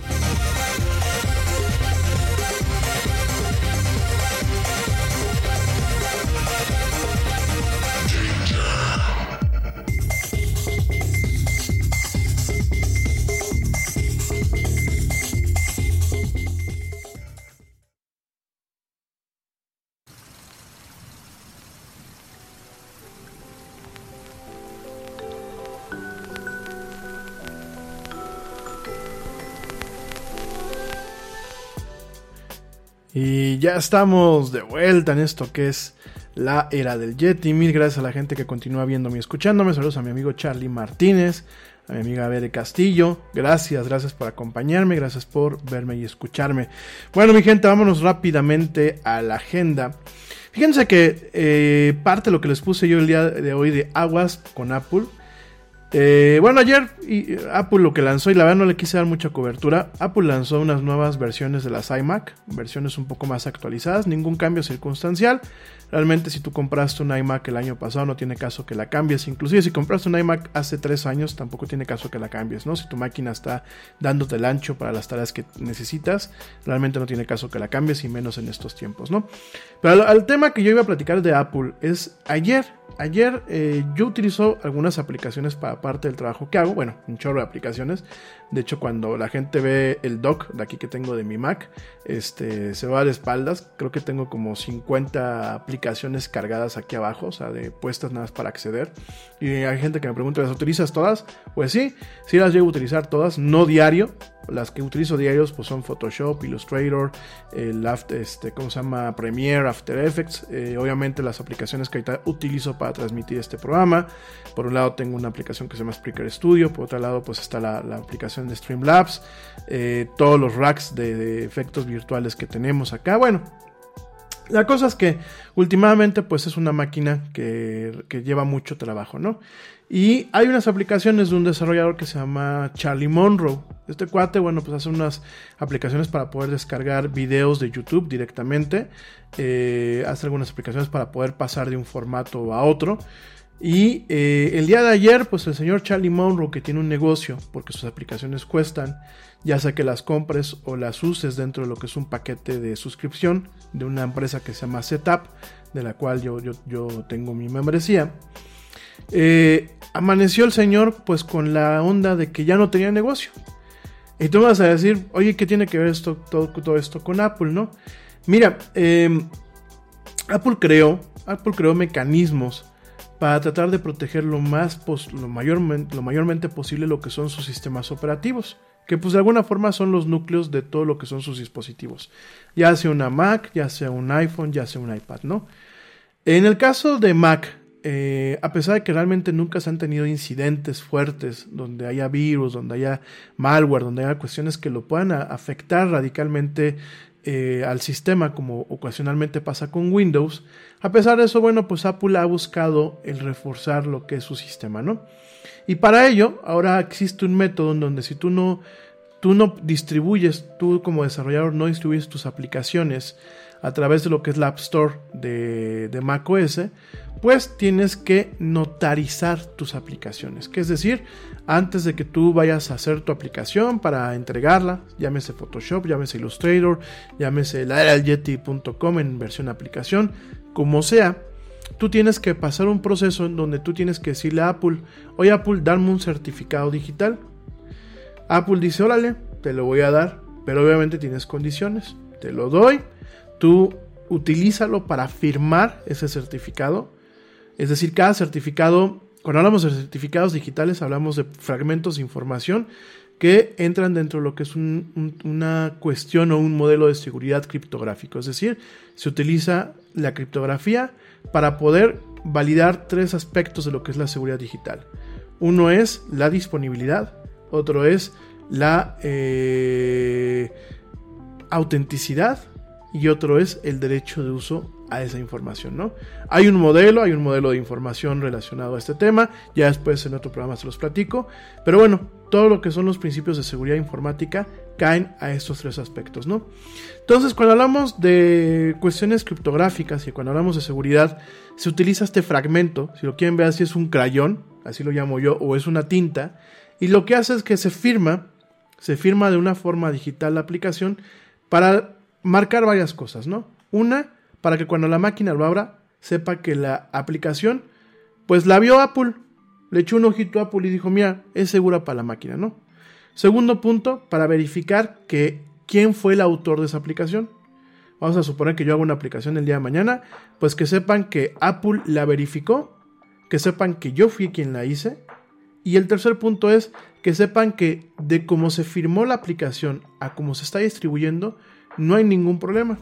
Ya estamos de vuelta en esto que es la era del Yeti. Mil gracias a la gente que continúa viéndome y escuchándome. Saludos a mi amigo Charlie Martínez, a mi amiga Bere Castillo. Gracias, gracias por acompañarme, gracias por verme y escucharme. Bueno, mi gente, vámonos rápidamente a la agenda. Fíjense que eh, parte de lo que les puse yo el día de hoy de aguas con Apple eh, bueno, ayer y, Apple lo que lanzó, y la verdad no le quise dar mucha cobertura, Apple lanzó unas nuevas versiones de las iMac, versiones un poco más actualizadas, ningún cambio circunstancial. Realmente si tú compraste un iMac el año pasado no tiene caso que la cambies. Inclusive si compraste un iMac hace tres años tampoco tiene caso que la cambies, ¿no? Si tu máquina está dándote el ancho para las tareas que necesitas, realmente no tiene caso que la cambies y menos en estos tiempos, ¿no? Pero al, tema que yo iba a platicar de Apple es ayer, ayer eh, yo utilizo algunas aplicaciones para parte del trabajo que hago, bueno, un chorro de aplicaciones. De hecho, cuando la gente ve el dock de aquí que tengo de mi Mac, este, se va de espaldas. Creo que tengo como 50 aplicaciones cargadas aquí abajo, o sea, de puestas nada más para acceder. Y hay gente que me pregunta, ¿las utilizas todas? Pues sí, sí las llevo a utilizar todas, no diario. Las que utilizo diarios pues son Photoshop, Illustrator, After, este, ¿cómo se llama? Premiere, After Effects. Eh, obviamente las aplicaciones que ahorita utilizo para transmitir este programa. Por un lado tengo una aplicación que se llama Spreaker Studio, por otro lado pues está la, aplicación de Streamlabs, eh, todos los racks de efectos virtuales que tenemos acá. Bueno, la cosa es que últimamente pues es una máquina que, lleva mucho trabajo, ¿no? Y hay unas aplicaciones de un desarrollador que se llama Charlie Monroe. Este cuate, bueno, pues hace unas aplicaciones para poder descargar videos de YouTube directamente. Eh, hace algunas aplicaciones para poder pasar de un formato a otro. Y eh, el día de ayer, pues el señor Charlie Monroe, que tiene un negocio, porque sus aplicaciones cuestan, ya sea que las compres o las uses dentro de lo que es un paquete de suscripción de una empresa que se llama Setup, de la cual yo, yo, tengo mi membresía. Eh, amaneció el señor pues con la onda de que ya no tenía negocio. Y tú me vas a decir, oye, ¿qué tiene que ver esto, todo, todo esto con Apple, no? Mira, em, Apple creó, Apple creó mecanismos para tratar de proteger lo, más lo, mayormente, lo mayormente posible lo que son sus sistemas operativos, que pues de alguna forma son los núcleos de todo lo que son sus dispositivos, ya sea una Mac, ya sea un iPhone, ya sea un iPad, ¿no? En el caso de Mac, eh, a pesar de que realmente nunca se han tenido incidentes fuertes donde haya virus, donde haya malware, donde haya cuestiones que lo puedan afectar radicalmente eh, al sistema como ocasionalmente pasa con Windows, a pesar de eso, bueno, pues Apple ha buscado el reforzar lo que es su sistema, ¿no? Y para ello, ahora existe un método en donde si tú no, tú no distribuyes, tú como desarrollador no distribuyes tus aplicaciones a través de lo que es la App Store de, de macOS, pues tienes que notarizar tus aplicaciones. Que es decir, antes de que tú vayas a hacer tu aplicación para entregarla, llámese Photoshop, llámese Illustrator, llámese la.yeti.com en versión aplicación, como sea, tú tienes que pasar un proceso en donde tú tienes que decirle a Apple, oye Apple, dame un certificado digital. Apple dice, órale, te lo voy a dar, pero obviamente tienes condiciones. Te lo doy, tú utilízalo para firmar ese certificado. Es decir, cada certificado, cuando hablamos de certificados digitales, hablamos de fragmentos de información que entran dentro de lo que es una cuestión o un modelo de seguridad criptográfico. Es decir, se utiliza la criptografía para poder validar tres aspectos de lo que es la seguridad digital. Uno es la disponibilidad, otro es la eh, autenticidad y otro es el derecho de uso a esa información, ¿no? Hay un modelo, hay un modelo de información relacionado a este tema, ya después en otro programa se los platico, pero bueno, todo lo que son los principios de seguridad informática caen a estos tres aspectos, ¿no? Entonces, cuando hablamos de cuestiones criptográficas y cuando hablamos de seguridad, se utiliza este fragmento, si lo quieren ver así es un crayón, así lo llamo yo, o es una tinta, y lo que hace es que se firma, se firma de una forma digital la aplicación para marcar varias cosas, ¿no? Una, para que cuando la máquina lo abra, sepa que la aplicación, pues la vio Apple, le echó un ojito a Apple y dijo, mira, es segura para la máquina, ¿no? Segundo punto, para verificar que quién fue el autor de esa aplicación. Vamos a suponer que yo hago una aplicación el día de mañana, pues que sepan que Apple la verificó, que sepan que yo fui quien la hice. Y el tercer punto es que sepan que de cómo se firmó la aplicación a cómo se está distribuyendo, no hay ningún problema.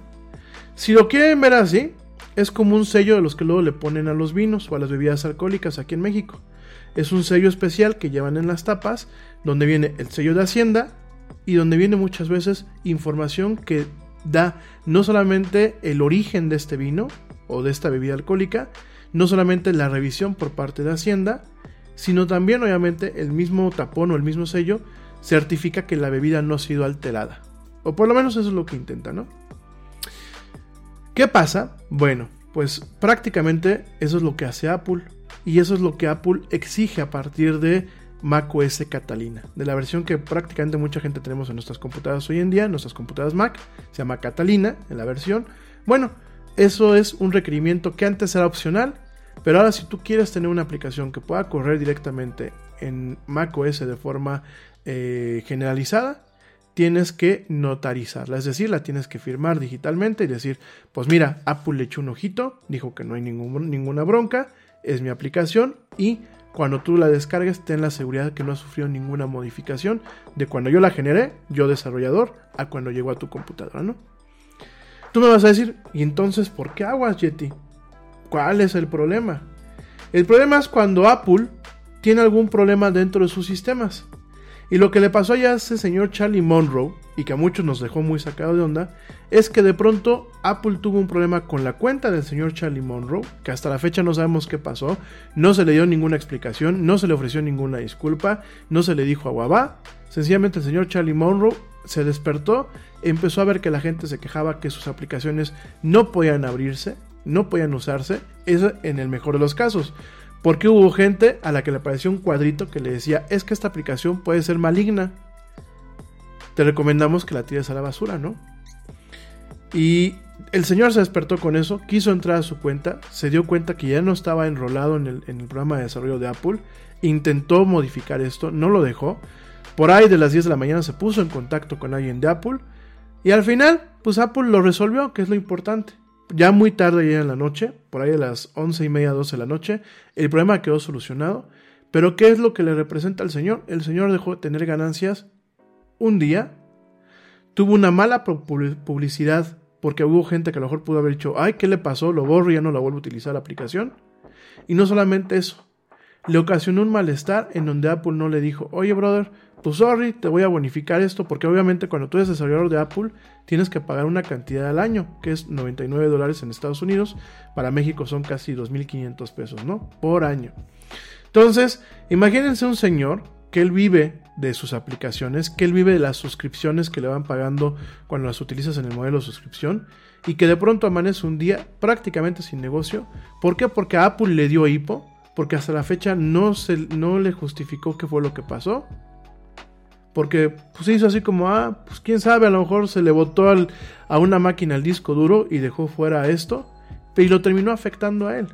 Si lo quieren ver así, es como un sello de los que luego le ponen a los vinos o a las bebidas alcohólicas aquí en México. Es un sello especial que llevan en las tapas, donde viene el sello de Hacienda y donde viene muchas veces información que da no solamente el origen de este vino o de esta bebida alcohólica, no solamente la revisión por parte de Hacienda, sino también obviamente el mismo tapón o el mismo sello certifica que la bebida no ha sido alterada. O por lo menos eso es lo que intenta, ¿no? ¿Qué pasa? Bueno, pues prácticamente eso es lo que hace Apple. Y eso es lo que Apple exige a partir de macOS Catalina, de la versión que prácticamente mucha gente tenemos en nuestras computadoras hoy en día, nuestras computadoras Mac, se llama Catalina en la versión. Bueno, eso es un requerimiento que antes era opcional, pero ahora si tú quieres tener una aplicación que pueda correr directamente en macOS de forma eh, generalizada, tienes que notarizarla, es decir, la tienes que firmar digitalmente y decir, pues mira, Apple le echó un ojito, dijo que no hay ninguna bronca, es mi aplicación y cuando tú la descargues ten la seguridad que no ha sufrido ninguna modificación de cuando yo la generé, yo desarrollador, a cuando llegó a tu computadora, ¿no? Tú me vas a decir, ¿y entonces por qué aguas, Yeti? ¿Cuál es el problema? El problema es cuando Apple tiene algún problema dentro de sus sistemas. Y lo que le pasó a ese señor Charlie Monroe, y que a muchos nos dejó muy sacado de onda, es que de pronto Apple tuvo un problema con la cuenta del señor Charlie Monroe, que hasta la fecha no sabemos qué pasó, no se le dio ninguna explicación, no se le ofreció ninguna disculpa, no se le dijo a Guabá, sencillamente el señor Charlie Monroe se despertó, empezó a ver que la gente se quejaba que sus aplicaciones no podían abrirse, no podían usarse, eso en el mejor de los casos. Porque hubo gente a la que le apareció un cuadrito que le decía, es que esta aplicación puede ser maligna. Te recomendamos que la tires a la basura, ¿no? Y el señor se despertó con eso, quiso entrar a su cuenta, se dio cuenta que ya no estaba enrolado en el, en el programa de desarrollo de Apple, intentó modificar esto, no lo dejó. Por ahí de las 10 de la mañana se puso en contacto con alguien de Apple y al final, pues Apple lo resolvió, que es lo importante ya muy tarde ya en la noche, por ahí a las once y media, 12 de la noche, el problema quedó solucionado. Pero ¿qué es lo que le representa al Señor? El Señor dejó de tener ganancias un día, tuvo una mala publicidad porque hubo gente que a lo mejor pudo haber dicho, ay, ¿qué le pasó? Lo borro y ya no la vuelvo a utilizar la aplicación. Y no solamente eso, le ocasionó un malestar en donde Apple no le dijo, oye brother, pues sorry, te voy a bonificar esto, porque obviamente cuando tú eres desarrollador de Apple tienes que pagar una cantidad al año, que es 99 dólares en Estados Unidos, para México son casi 2.500 pesos, ¿no? Por año. Entonces, imagínense un señor que él vive de sus aplicaciones, que él vive de las suscripciones que le van pagando cuando las utilizas en el modelo de suscripción, y que de pronto amanece un día prácticamente sin negocio. ¿Por qué? Porque a Apple le dio hipo, porque hasta la fecha no, se, no le justificó qué fue lo que pasó. Porque pues hizo así como, ah, pues quién sabe, a lo mejor se le botó a una máquina el disco duro y dejó fuera esto. Y lo terminó afectando a él.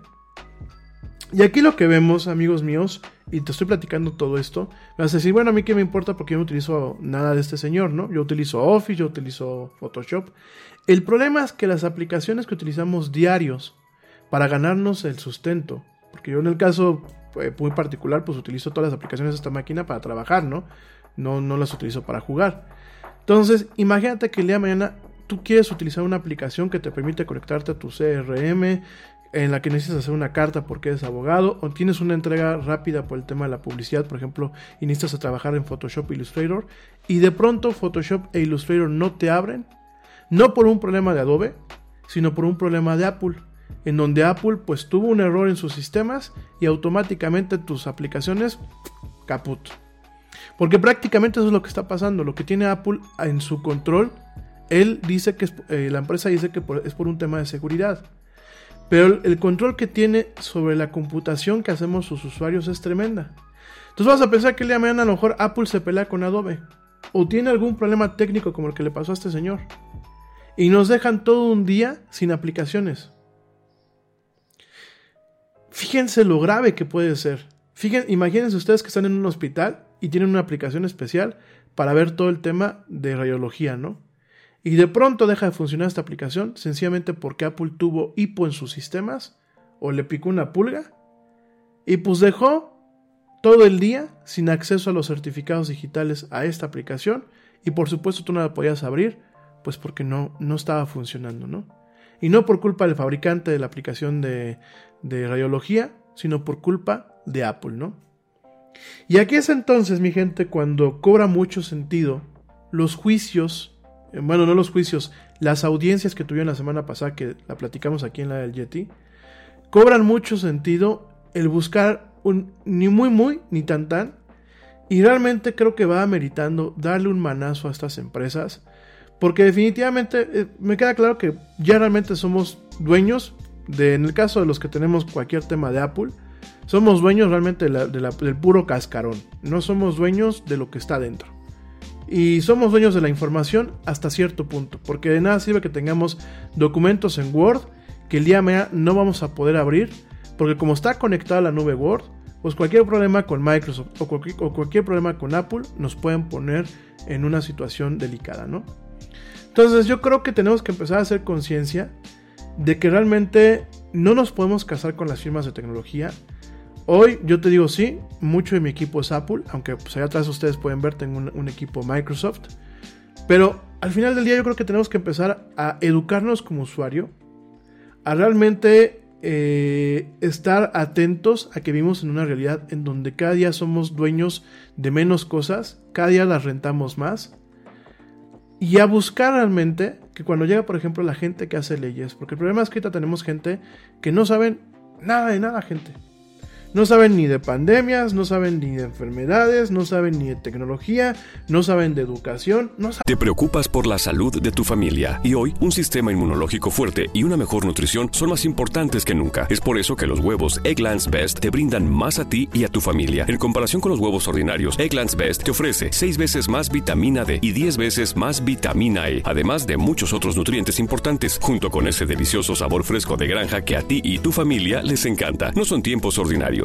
Y aquí lo que vemos, amigos míos, y te estoy platicando todo esto, me vas a decir, bueno, a mí qué me importa porque yo no utilizo nada de este señor, ¿no? Yo utilizo Office, yo utilizo Photoshop. El problema es que las aplicaciones que utilizamos diarios para ganarnos el sustento, porque yo en el caso eh, muy particular, pues utilizo todas las aplicaciones de esta máquina para trabajar, ¿no? No, no las utilizo para jugar. Entonces, imagínate que el día de mañana tú quieres utilizar una aplicación que te permite conectarte a tu CRM, en la que necesitas hacer una carta porque eres abogado, o tienes una entrega rápida por el tema de la publicidad, por ejemplo, y necesitas trabajar en Photoshop Illustrator, y de pronto Photoshop e Illustrator no te abren, no por un problema de Adobe, sino por un problema de Apple, en donde Apple pues tuvo un error en sus sistemas y automáticamente tus aplicaciones caput. Porque prácticamente eso es lo que está pasando. Lo que tiene Apple en su control, él dice que es, eh, la empresa dice que es por un tema de seguridad. Pero el, el, control que tiene sobre la computación que hacemos sus usuarios es tremenda. Entonces vas a pensar que el día de mañana a lo mejor Apple se pelea con Adobe. O tiene algún problema técnico como el que le pasó a este señor. Y nos dejan todo un día sin aplicaciones. Fíjense lo grave que puede ser. Fíjense, imagínense ustedes que están en un hospital y tienen una aplicación especial para ver todo el tema de radiología, ¿no? Y de pronto deja de funcionar esta aplicación sencillamente porque Apple tuvo hipo en sus sistemas o le picó una pulga y pues dejó todo el día sin acceso a los certificados digitales a esta aplicación y por supuesto tú no la podías abrir pues porque no, no estaba funcionando, ¿no? Y no por culpa del fabricante de la aplicación de, de radiología, sino por culpa de Apple, ¿no? Y aquí es entonces, mi gente, cuando cobra mucho sentido los juicios, eh, bueno, no los juicios, las audiencias que tuvieron la semana pasada, que la platicamos aquí en la del Yeti, cobran mucho sentido el buscar un ni muy muy ni tan tan, y realmente creo que va ameritando darle un manazo a estas empresas, porque definitivamente eh, me queda claro que ya realmente somos dueños, de, en el caso de los que tenemos cualquier tema de Apple, somos dueños realmente del puro cascarón. No somos dueños de lo que está dentro. Y somos dueños de la información hasta cierto punto. Porque de nada sirve que tengamos documentos en Word que el día de no vamos a poder abrir. Porque como está conectada la nube Word, pues cualquier problema con Microsoft o cualquier, o cualquier problema con Apple nos pueden poner en una situación delicada, ¿no? Entonces yo creo que tenemos que empezar a hacer conciencia de que realmente no nos podemos casar con las firmas de tecnología. Hoy yo te digo sí, mucho de mi equipo es Apple, aunque pues allá atrás ustedes pueden ver, tengo un, equipo Microsoft. Pero al final del día yo creo que tenemos que empezar a educarnos como usuario, a realmente eh, estar atentos a que vivimos en una realidad en donde cada día somos dueños de menos cosas, cada día las rentamos más y a buscar realmente que cuando llega, por ejemplo, la gente que hace leyes, porque el problema es que ahorita tenemos gente que no saben nada de nada, gente. No saben ni de pandemias, no saben ni de enfermedades, no saben ni de tecnología, no saben de educación. No. Te preocupas por la salud de tu familia y hoy un sistema inmunológico fuerte y una mejor nutrición son más importantes que nunca. Es por eso que los huevos Egglands Best te brindan más a ti y a tu familia. En comparación con los huevos ordinarios, Egglands Best te ofrece 6 veces más vitamina D y 10 veces más vitamina E, además de muchos otros nutrientes importantes, junto con ese delicioso sabor fresco de granja que a ti y tu familia les encanta. No son tiempos ordinarios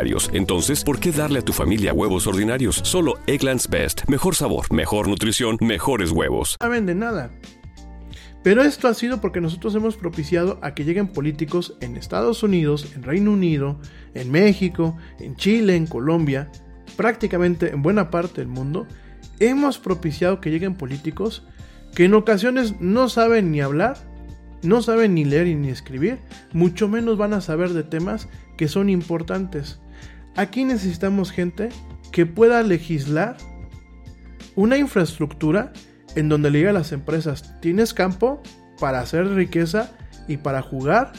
entonces, ¿por qué darle a tu familia huevos ordinarios? Solo Egglands Best. Mejor sabor, mejor nutrición, mejores huevos. No saben de nada. Pero esto ha sido porque nosotros hemos propiciado a que lleguen políticos en Estados Unidos, en Reino Unido, en México, en Chile, en Colombia, prácticamente en buena parte del mundo. Hemos propiciado que lleguen políticos que en ocasiones no saben ni hablar, no saben ni leer ni escribir, mucho menos van a saber de temas que son importantes. Aquí necesitamos gente que pueda legislar una infraestructura en donde le diga a las empresas, tienes campo para hacer riqueza y para jugar,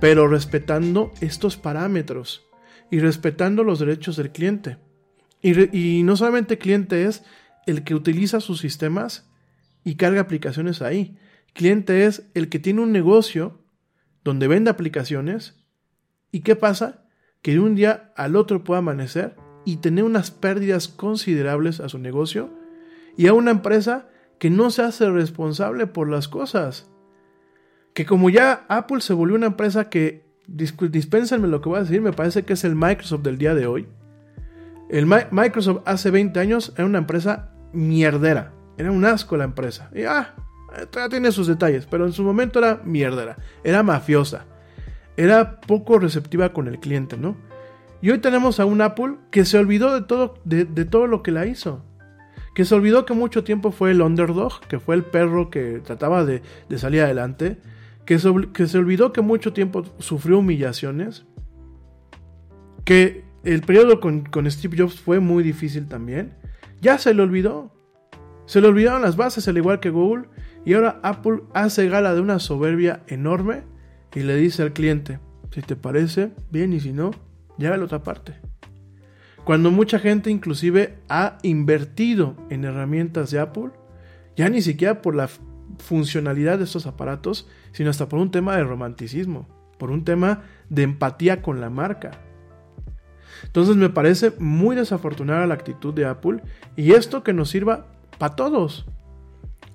pero respetando estos parámetros y respetando los derechos del cliente. Y, y no solamente cliente es el que utiliza sus sistemas y carga aplicaciones ahí. Cliente es el que tiene un negocio donde vende aplicaciones. ¿Y qué pasa? Que de un día al otro pueda amanecer y tener unas pérdidas considerables a su negocio y a una empresa que no se hace responsable por las cosas. Que como ya Apple se volvió una empresa que, dispénsenme lo que voy a decir, me parece que es el Microsoft del día de hoy. El Microsoft hace 20 años era una empresa mierdera, era un asco la empresa. Y ah, tiene sus detalles, pero en su momento era mierdera, era mafiosa era poco receptiva con el cliente, ¿no? Y hoy tenemos a un Apple que se olvidó de todo, de, todo lo que la hizo. que se olvidó que mucho tiempo fue el underdog, que fue el perro que trataba de, salir adelante, que se, que se olvidó que mucho tiempo sufrió humillaciones, que el periodo con, con, Steve Jobs fue muy difícil también, ya se le olvidó. Se le olvidaron las bases al igual que Google y ahora Apple hace gala de una soberbia enorme y le dice al cliente, si te parece, bien y si no, ya la otra parte. Cuando mucha gente inclusive ha invertido en herramientas de Apple, ya ni siquiera por la funcionalidad de estos aparatos, sino hasta por un tema de romanticismo, por un tema de empatía con la marca. Entonces me parece muy desafortunada la actitud de Apple y esto que nos sirva para todos.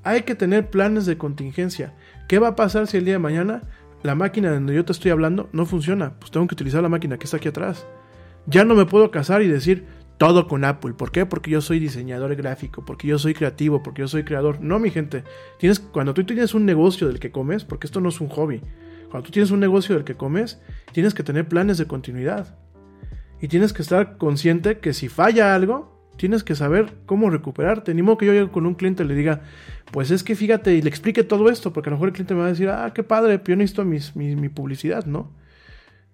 Hay que tener planes de contingencia. ¿Qué va a pasar si el día de mañana la máquina donde yo te estoy hablando no funciona? Pues tengo que utilizar la máquina que está aquí atrás. Ya no me puedo casar y decir todo con Apple. ¿Por qué? Porque yo soy diseñador gráfico, porque yo soy creativo, porque yo soy creador. No, mi gente. Tienes, cuando tú tienes un negocio del que comes, porque esto no es un hobby, cuando tú tienes un negocio del que comes, tienes que tener planes de continuidad. Y tienes que estar consciente que si falla algo, tienes que saber cómo recuperarte. Ni modo que yo llegue con un cliente y le diga, pues es que fíjate y le explique todo esto, porque a lo mejor el cliente me va a decir, ah, qué padre, yo necesito mis, mi publicidad, ¿no?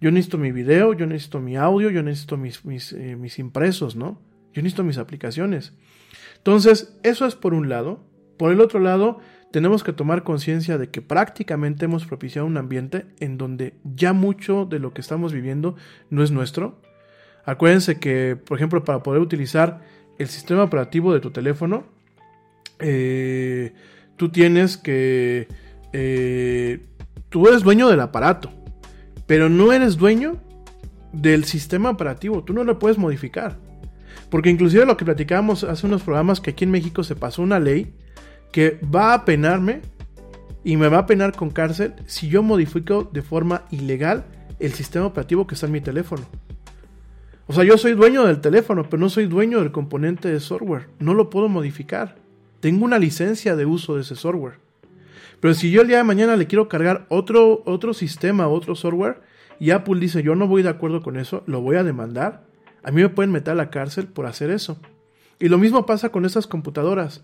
Yo necesito mi video, yo necesito mi audio, yo necesito mis, mis, eh, mis impresos, ¿no? Yo necesito mis aplicaciones. Entonces, eso es por un lado. Por el otro lado, tenemos que tomar conciencia de que prácticamente hemos propiciado un ambiente en donde ya mucho de lo que estamos viviendo no es nuestro. Acuérdense que, por ejemplo, para poder utilizar el sistema operativo de tu teléfono, eh, tú tienes que... Eh, tú eres dueño del aparato, pero no eres dueño del sistema operativo, tú no lo puedes modificar. Porque inclusive lo que platicábamos hace unos programas que aquí en México se pasó una ley que va a penarme y me va a penar con cárcel si yo modifico de forma ilegal el sistema operativo que está en mi teléfono. O sea, yo soy dueño del teléfono, pero no soy dueño del componente de software. No lo puedo modificar. Tengo una licencia de uso de ese software. Pero si yo el día de mañana le quiero cargar otro, otro sistema, otro software, y Apple dice yo no voy de acuerdo con eso, lo voy a demandar, a mí me pueden meter a la cárcel por hacer eso. Y lo mismo pasa con esas computadoras.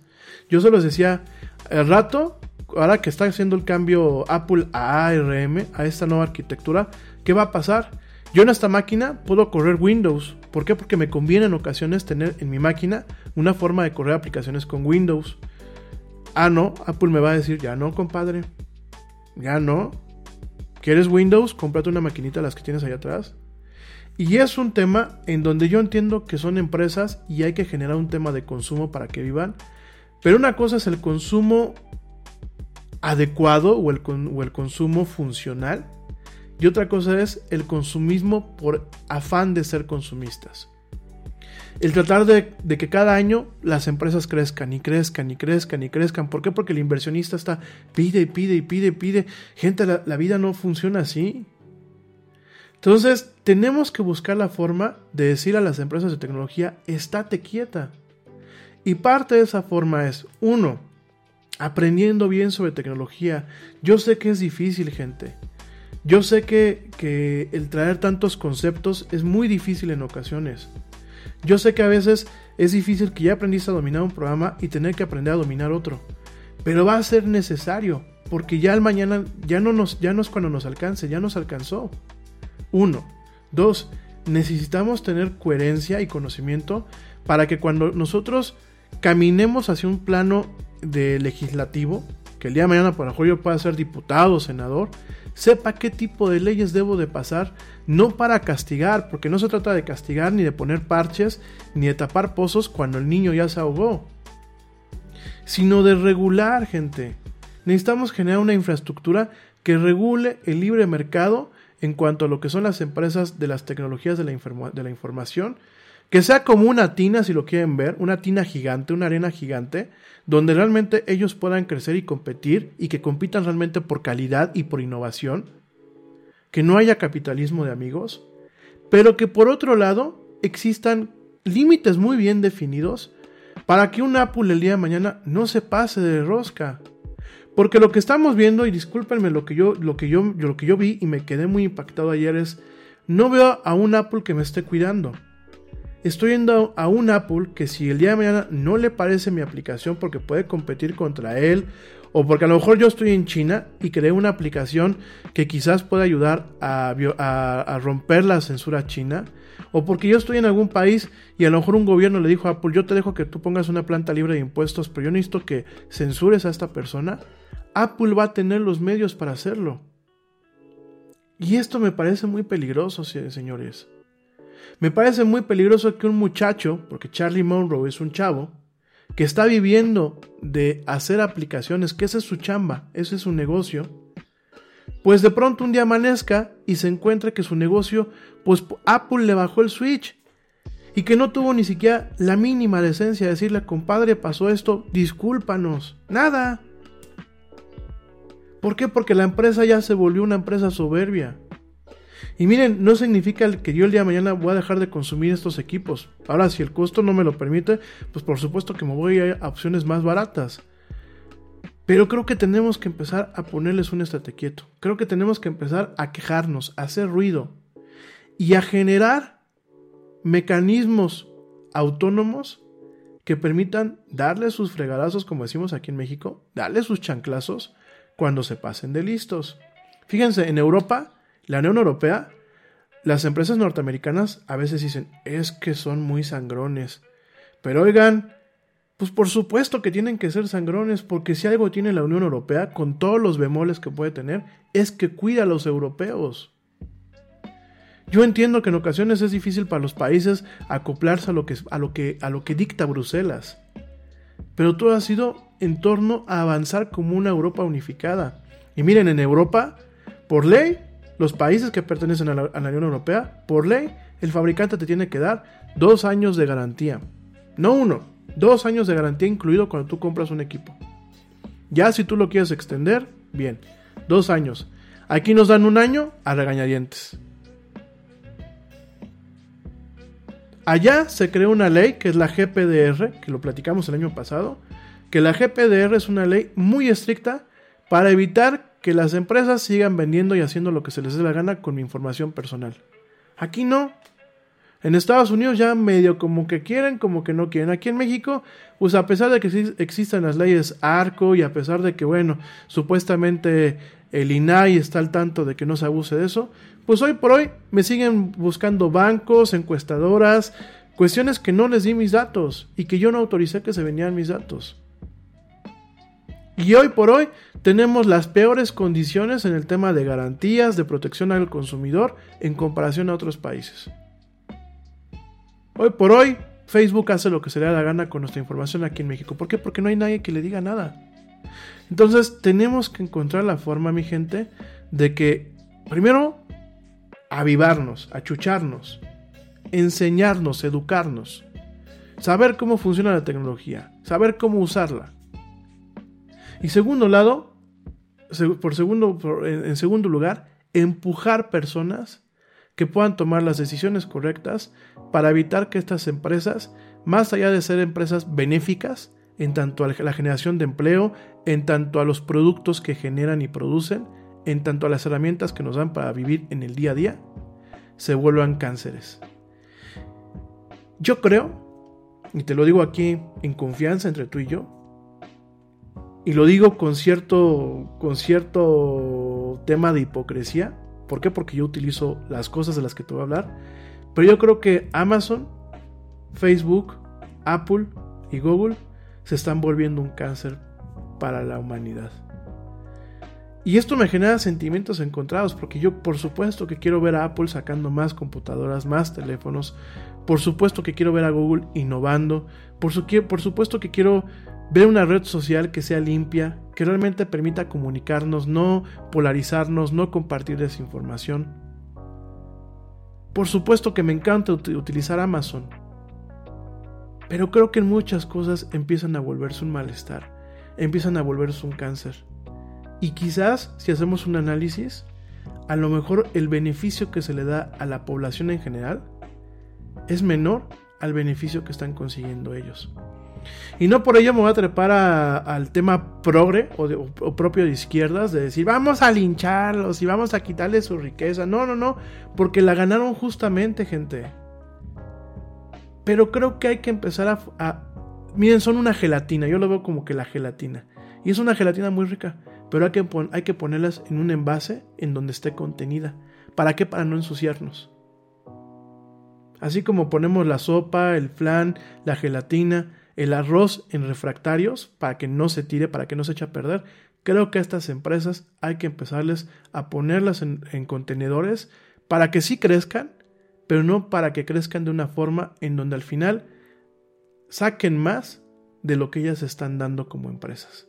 Yo se los decía, el rato, ahora que está haciendo el cambio Apple a ARM, a esta nueva arquitectura, ¿qué va a pasar? Yo en esta máquina puedo correr Windows. ¿Por qué? Porque me conviene en ocasiones tener en mi máquina una forma de correr aplicaciones con Windows. Ah, no, Apple me va a decir, ya no, compadre. Ya no. ¿Quieres Windows? Cómprate una maquinita las que tienes allá atrás. Y es un tema en donde yo entiendo que son empresas y hay que generar un tema de consumo para que vivan. Pero una cosa es el consumo adecuado o el, o el consumo funcional. Y otra cosa es el consumismo por afán de ser consumistas el tratar de, que cada año las empresas crezcan y crezcan y crezcan y crezcan. ¿Por qué? Porque el inversionista está pide y pide y pide y pide. Gente, la, la vida no funciona así. Entonces, tenemos que buscar la forma de decir a las empresas de tecnología, estate quieta. Y parte de esa forma es, uno, aprendiendo bien sobre tecnología. Yo sé que es difícil, gente. Yo sé que, que el traer tantos conceptos es muy difícil en ocasiones. Yo sé que a veces es difícil que ya aprendiste a dominar un programa y tener que aprender a dominar otro. Pero va a ser necesario, porque ya el mañana ya no, nos, ya no es cuando nos alcance, ya nos alcanzó. Uno. Dos, necesitamos tener coherencia y conocimiento para que cuando nosotros caminemos hacia un plano de legislativo, que el día de mañana por ejemplo yo pueda ser diputado o senador, sepa qué tipo de leyes debo de pasar, no para castigar, porque no se trata de castigar ni de poner parches, ni de tapar pozos cuando el niño ya se ahogó, sino de regular, gente. Necesitamos generar una infraestructura que regule el libre mercado en cuanto a lo que son las empresas de las tecnologías de la, de la información, que sea como una tina, si lo quieren ver, una tina gigante, una arena gigante, donde realmente ellos puedan crecer y competir y que compitan realmente por calidad y por innovación, que no haya capitalismo de amigos, pero que por otro lado existan límites muy bien definidos para que un Apple el día de mañana no se pase de rosca. Porque lo que estamos viendo, y discúlpenme lo que yo, lo que yo, lo que yo vi y me quedé muy impactado ayer es, no veo a un Apple que me esté cuidando. Estoy yendo a un Apple que si el día de mañana no le parece mi aplicación porque puede competir contra él o porque a lo mejor yo estoy en China y creé una aplicación que quizás pueda ayudar a, a, romper la censura china, o porque yo estoy en algún país y a lo mejor un gobierno le dijo a Apple, yo te dejo que tú pongas una planta libre de impuestos, pero yo necesito que censures a esta persona, Apple va a tener los medios para hacerlo. Y esto me parece muy peligroso, señores. Me parece muy peligroso que un muchacho, porque Charlie Monroe es un chavo, que está viviendo de hacer aplicaciones, que esa es su chamba, ese es su negocio, pues de pronto un día amanezca y se encuentra que su negocio, pues Apple le bajó el switch y que no tuvo ni siquiera la mínima decencia de decirle, compadre, pasó esto, discúlpanos, nada. ¿Por qué? Porque la empresa ya se volvió una empresa soberbia. Y miren, no significa que yo el día de mañana voy a dejar de consumir estos equipos. Ahora, si el costo no me lo permite, pues por supuesto que me voy a, opciones más baratas. Pero creo que tenemos que empezar a ponerles un estate quieto. Creo que tenemos que empezar a quejarnos, a hacer ruido y a generar mecanismos autónomos que permitan darle sus fregadazos, como decimos aquí en México, darle sus chanclazos cuando se pasen de listos. Fíjense, en Europa la Unión Europea, las empresas norteamericanas a veces dicen, es que son muy sangrones. Pero oigan, pues por supuesto que tienen que ser sangrones, porque si algo tiene la Unión Europea, con todos los bemoles que puede tener, es que cuida a los europeos. Yo entiendo que en ocasiones es difícil para los países acoplarse a lo que, a lo que, a lo que dicta Bruselas. Pero todo ha sido en torno a avanzar como una Europa unificada. Y miren, en Europa, por ley, los países que pertenecen a la, Unión Europea, por ley, el fabricante te tiene que dar dos años de garantía. No uno, dos años de garantía incluido cuando tú compras un equipo. Ya si tú lo quieres extender, bien, dos años. Aquí nos dan un año a regañadientes. Allá se creó una ley que es la GPDR, que lo platicamos el año pasado, que la GPDR es una ley muy estricta para evitar que las empresas sigan vendiendo y haciendo lo que se les dé la gana con mi información personal. Aquí no. En Estados Unidos ya medio como que quieren, como que no quieren. Aquí en México, pues a pesar de que existan las leyes ARCO y a pesar de que, bueno, supuestamente el INAI está al tanto de que no se abuse de eso, pues hoy por hoy me siguen buscando bancos, encuestadoras, cuestiones que no les di mis datos y que yo no autoricé que se venían mis datos. Y hoy por hoy tenemos las peores condiciones en el tema de garantías, de protección al consumidor en comparación a otros países. Hoy por hoy Facebook hace lo que se le da la gana con nuestra información aquí en México. ¿Por qué? Porque no hay nadie que le diga nada. Entonces tenemos que encontrar la forma, mi gente, de que primero avivarnos, achucharnos, enseñarnos, educarnos, saber cómo funciona la tecnología, saber cómo usarla. Y segundo lado, por segundo, en segundo lugar, empujar personas que puedan tomar las decisiones correctas para evitar que estas empresas, más allá de ser empresas benéficas, en tanto a la generación de empleo, en tanto a los productos que generan y producen, en tanto a las herramientas que nos dan para vivir en el día a día, se vuelvan cánceres. Yo creo, y te lo digo aquí en confianza entre tú y yo, y lo digo con cierto, con cierto tema de hipocresía. ¿Por qué? Porque yo utilizo las cosas de las que te voy a hablar. Pero yo creo que Amazon, Facebook, Apple y Google se están volviendo un cáncer para la humanidad. Y esto me genera sentimientos encontrados, porque yo por supuesto que quiero ver a Apple sacando más computadoras, más teléfonos, por supuesto que quiero ver a Google innovando, por, por supuesto que quiero ver una red social que sea limpia, que realmente permita comunicarnos, no polarizarnos, no compartir desinformación. Por supuesto que me encanta utilizar Amazon, pero creo que en muchas cosas empiezan a volverse un malestar, empiezan a volverse un cáncer. Y quizás, si hacemos un análisis, a lo mejor el beneficio que se le da a la población en general es menor al beneficio que están consiguiendo ellos. Y no por ello me voy a trepar al tema progre o, propio de izquierdas, de decir vamos a lincharlos y vamos a quitarles su riqueza. No, no, no, porque la ganaron justamente, gente. Pero creo que hay que empezar a, a... Miren, son una gelatina, yo lo veo como que la gelatina. Y es una gelatina muy rica, pero hay que, hay que ponerlas en un envase en donde esté contenida. ¿Para qué? Para no ensuciarnos. Así como ponemos la sopa, el flan, la gelatina, el arroz en refractarios para que no se tire, para que no se eche a perder, creo que a estas empresas hay que empezarles a ponerlas en, en contenedores para que sí crezcan, pero no para que crezcan de una forma en donde al final saquen más de lo que ellas están dando como empresas.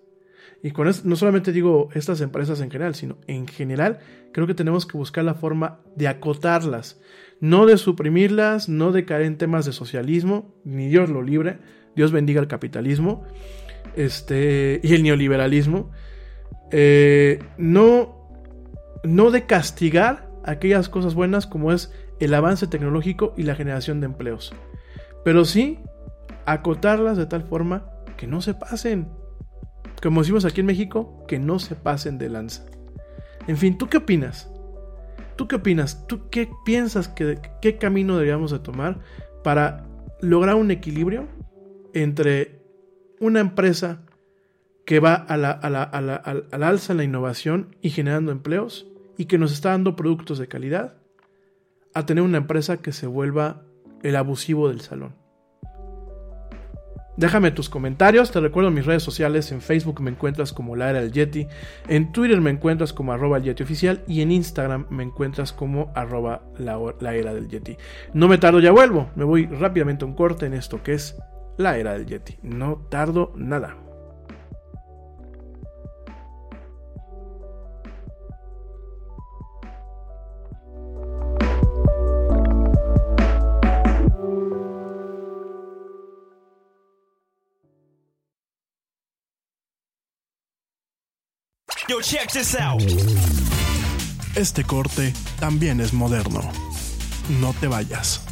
Y con esto no solamente digo estas empresas en general, sino en general creo que tenemos que buscar la forma de acotarlas, no de suprimirlas, no de caer en temas de socialismo, ni Dios lo libre, Dios bendiga el capitalismo este, y el neoliberalismo, eh, no, no de castigar aquellas cosas buenas como es el avance tecnológico y la generación de empleos, pero sí acotarlas de tal forma que no se pasen, como decimos aquí en México, que no se pasen de lanza. En fin, ¿tú qué opinas? ¿Tú qué opinas? ¿Tú qué piensas que qué camino deberíamos de tomar para lograr un equilibrio entre una empresa que va a alza en la innovación y generando empleos y que nos está dando productos de calidad, a tener una empresa que se vuelva el abusivo del salón? Déjame tus comentarios, te recuerdo mis redes sociales, en Facebook me encuentras como la era del Yeti, en Twitter me encuentras como arroba el Yeti oficial. Y en Instagram me encuentras como arroba la era del Yeti. No me tardo, ya vuelvo, me voy rápidamente a un corte en esto que es la era del Yeti. No tardo nada. Yo, check this out. Este corte también es moderno. No te vayas.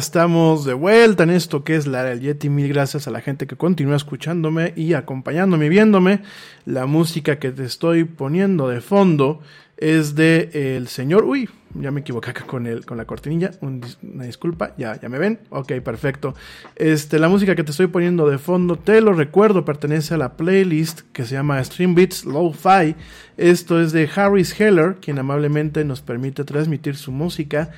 Estamos de vuelta en esto que es la del Yeti. Mil gracias a la gente que continúa escuchándome y acompañándome y viéndome. La música que te estoy poniendo de fondo es de el señor. Uy, ya me equivoqué acá con, el, con la cortinilla. una disculpa, ya, ya me ven. Ok, perfecto. Este, la música que te estoy poniendo de fondo, te lo recuerdo, pertenece a la playlist que se llama Stream Beats Lo-Fi. Esto es de Harris Heller, quien amablemente nos permite transmitir su música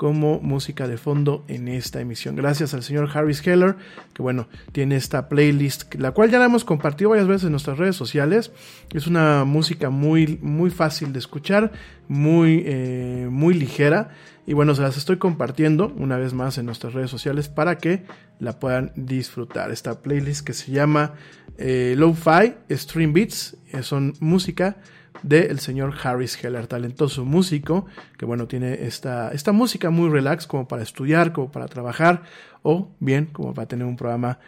como música de fondo en esta emisión. Gracias al señor Harris Heller, que bueno, tiene esta playlist, la cual ya la hemos compartido varias veces en nuestras redes sociales. Es una música muy, muy fácil de escuchar, muy, eh, muy ligera. Y bueno, se las estoy compartiendo una vez más en nuestras redes sociales para que la puedan disfrutar. Esta playlist que se llama eh, Lo-Fi Stream Beats, eh, son música del señor Harris Heller, talentoso músico, que bueno, tiene esta, esta música muy relax como para estudiar, como para trabajar, o bien como para tener un programa,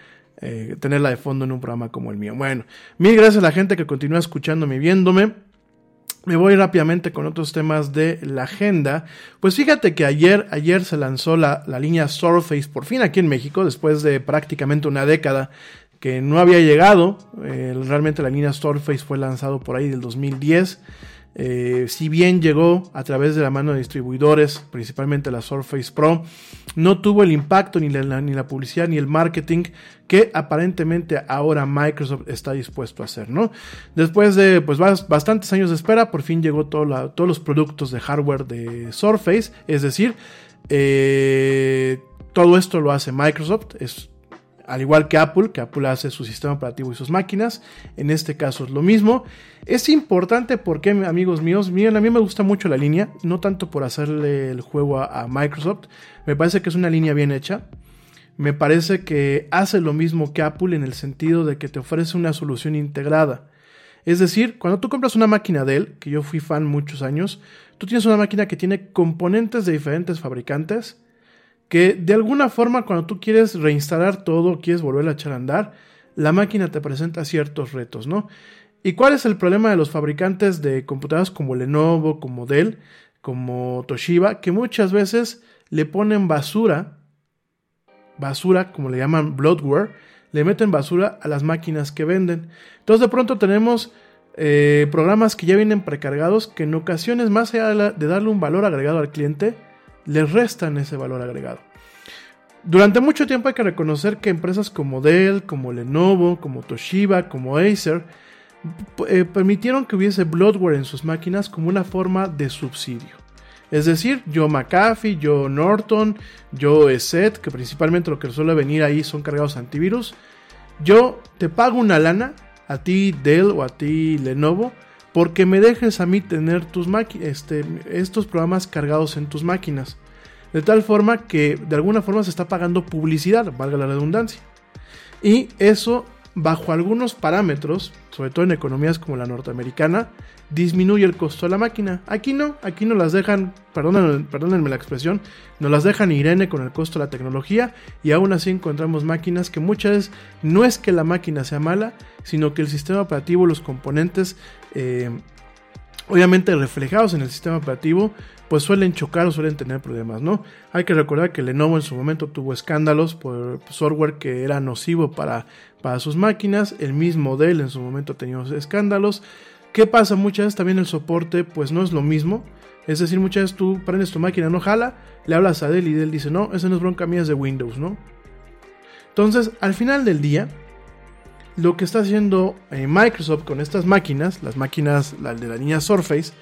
eh, tenerla de fondo en un programa como el mío. Bueno, mil gracias a la gente que continúa escuchándome y viéndome. Me voy rápidamente con otros temas de la agenda. Pues fíjate que ayer, ayer se lanzó la, la línea Surface por fin aquí en México, después de prácticamente una década que no había llegado. Eh, realmente la línea Surface fue lanzado por ahí del 2010. Eh, si bien llegó a través de la mano de distribuidores, principalmente la Surface Pro, no tuvo el impacto ni la, ni la publicidad ni el marketing que aparentemente ahora Microsoft está dispuesto a hacer, ¿no? Después de pues bastantes años de espera, por fin llegó todos los productos de hardware de Surface, es decir, eh, todo esto lo hace Microsoft, es al igual que Apple, que Apple hace su sistema operativo y sus máquinas, en este caso es lo mismo. Es importante porque, amigos míos, miren, a mí me gusta mucho la línea, no tanto por hacerle el juego a, Microsoft, me parece que es una línea bien hecha. Me parece que hace lo mismo que Apple en el sentido de que te ofrece una solución integrada. Es decir, cuando tú compras una máquina de él, que yo fui fan muchos años, tú tienes una máquina que tiene componentes de diferentes fabricantes, que de alguna forma cuando tú quieres reinstalar todo, quieres volver a echar a andar, la máquina te presenta ciertos retos, ¿no? ¿Y cuál es el problema de los fabricantes de computadoras como Lenovo, como Dell, como Toshiba, que muchas veces le ponen basura, basura, como le llaman bloodware, le meten basura a las máquinas que venden. Entonces de pronto tenemos eh, programas que ya vienen precargados que en ocasiones, más allá de darle un valor agregado al cliente, le restan ese valor agregado. Durante mucho tiempo hay que reconocer que empresas como Dell, como Lenovo, como Toshiba, como Acer, eh, permitieron que hubiese bloatware en sus máquinas como una forma de subsidio. Es decir, yo McAfee, yo Norton, yo ESET, que principalmente lo que suele venir ahí son cargados antivirus, yo te pago una lana, a ti Dell o a ti Lenovo, porque me dejes a mí tener tus este, estos programas cargados en tus máquinas. De tal forma que de alguna forma se está pagando publicidad, valga la redundancia. Y eso, bajo algunos parámetros, sobre todo en economías como la norteamericana, disminuye el costo de la máquina. Aquí no, aquí no las dejan, perdónenme, perdónenme la expresión, nos las dejan irene con el costo de la tecnología y aún así encontramos máquinas que muchas veces no es que la máquina sea mala, sino que el sistema operativo, los componentes eh, obviamente reflejados en el sistema operativo, pues suelen chocar o suelen tener problemas, ¿no? Hay que recordar que Lenovo en su momento tuvo escándalos por software que era nocivo para, para sus máquinas, el mismo Dell en su momento tenía escándalos. ¿Qué pasa? Muchas veces también el soporte pues no es lo mismo. Es decir, muchas veces tú prendes tu máquina, no jala, le hablas a Dell y Dell dice, no, esa no es bronca mía, de Windows, ¿no? Entonces, al final del día, lo que está haciendo eh, Microsoft con estas máquinas, las máquinas la de la línea Surface,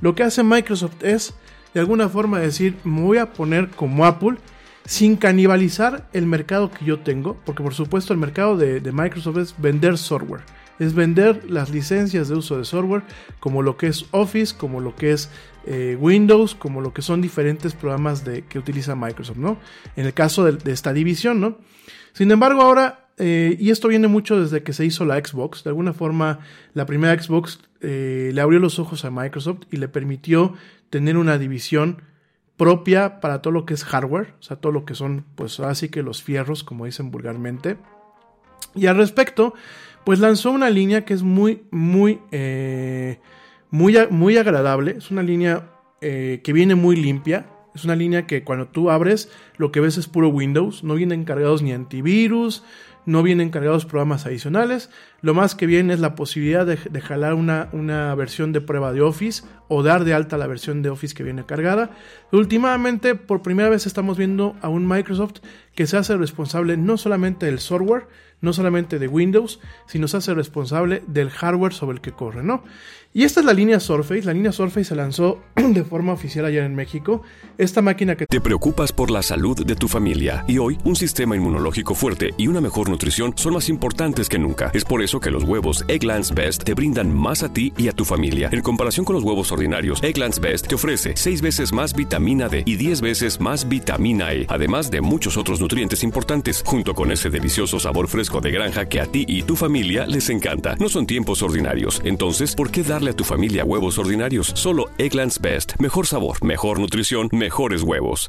lo que hace Microsoft es de alguna forma decir, me voy a poner como Apple sin canibalizar el mercado que yo tengo, porque por supuesto el mercado de, de Microsoft es vender software es vender las licencias de uso de software como lo que es Office, como lo que es eh, Windows, como lo que son diferentes programas de, que utiliza Microsoft, ¿no? En el caso de, esta división, ¿no? Sin embargo, ahora, eh, y esto viene mucho desde que se hizo la Xbox, de alguna forma la primera Xbox eh, le abrió los ojos a Microsoft y le permitió tener una división propia para todo lo que es hardware, o sea, todo lo que son, pues así que los fierros, como dicen vulgarmente. Y al respecto, pues lanzó una línea que es muy, muy, eh, muy, muy agradable. Es una línea que viene muy limpia. Es una línea que cuando tú abres lo que ves es puro Windows. No vienen cargados ni antivirus, no vienen cargados programas adicionales. Lo más que viene es la posibilidad de, jalar una, una, versión de prueba de Office o dar de alta la versión de Office que viene cargada. Últimamente, por primera vez estamos viendo a un Microsoft que se hace responsable no solamente del software, no solamente de Windows, sino se hace responsable del hardware sobre el que corre, ¿no? Y esta es la línea Surface. La línea Surface se lanzó de forma oficial ayer en México. Esta máquina que... Te preocupas por la salud de tu familia y hoy un sistema inmunológico fuerte y una mejor nutrición son más importantes que nunca. Es por eso que los huevos Egglands Best te brindan más a ti y a tu familia. En comparación con los huevos ordinarios, Egglands Best te ofrece 6 veces más vitamina D y 10 veces más vitamina E, además de muchos otros nutrientes importantes, junto con ese delicioso sabor fresco de granja que a ti y tu familia les encanta. No son tiempos ordinarios, entonces, ¿por qué a tu familia huevos ordinarios? Solo Egglands Best. Mejor sabor, mejor nutrición, mejores huevos.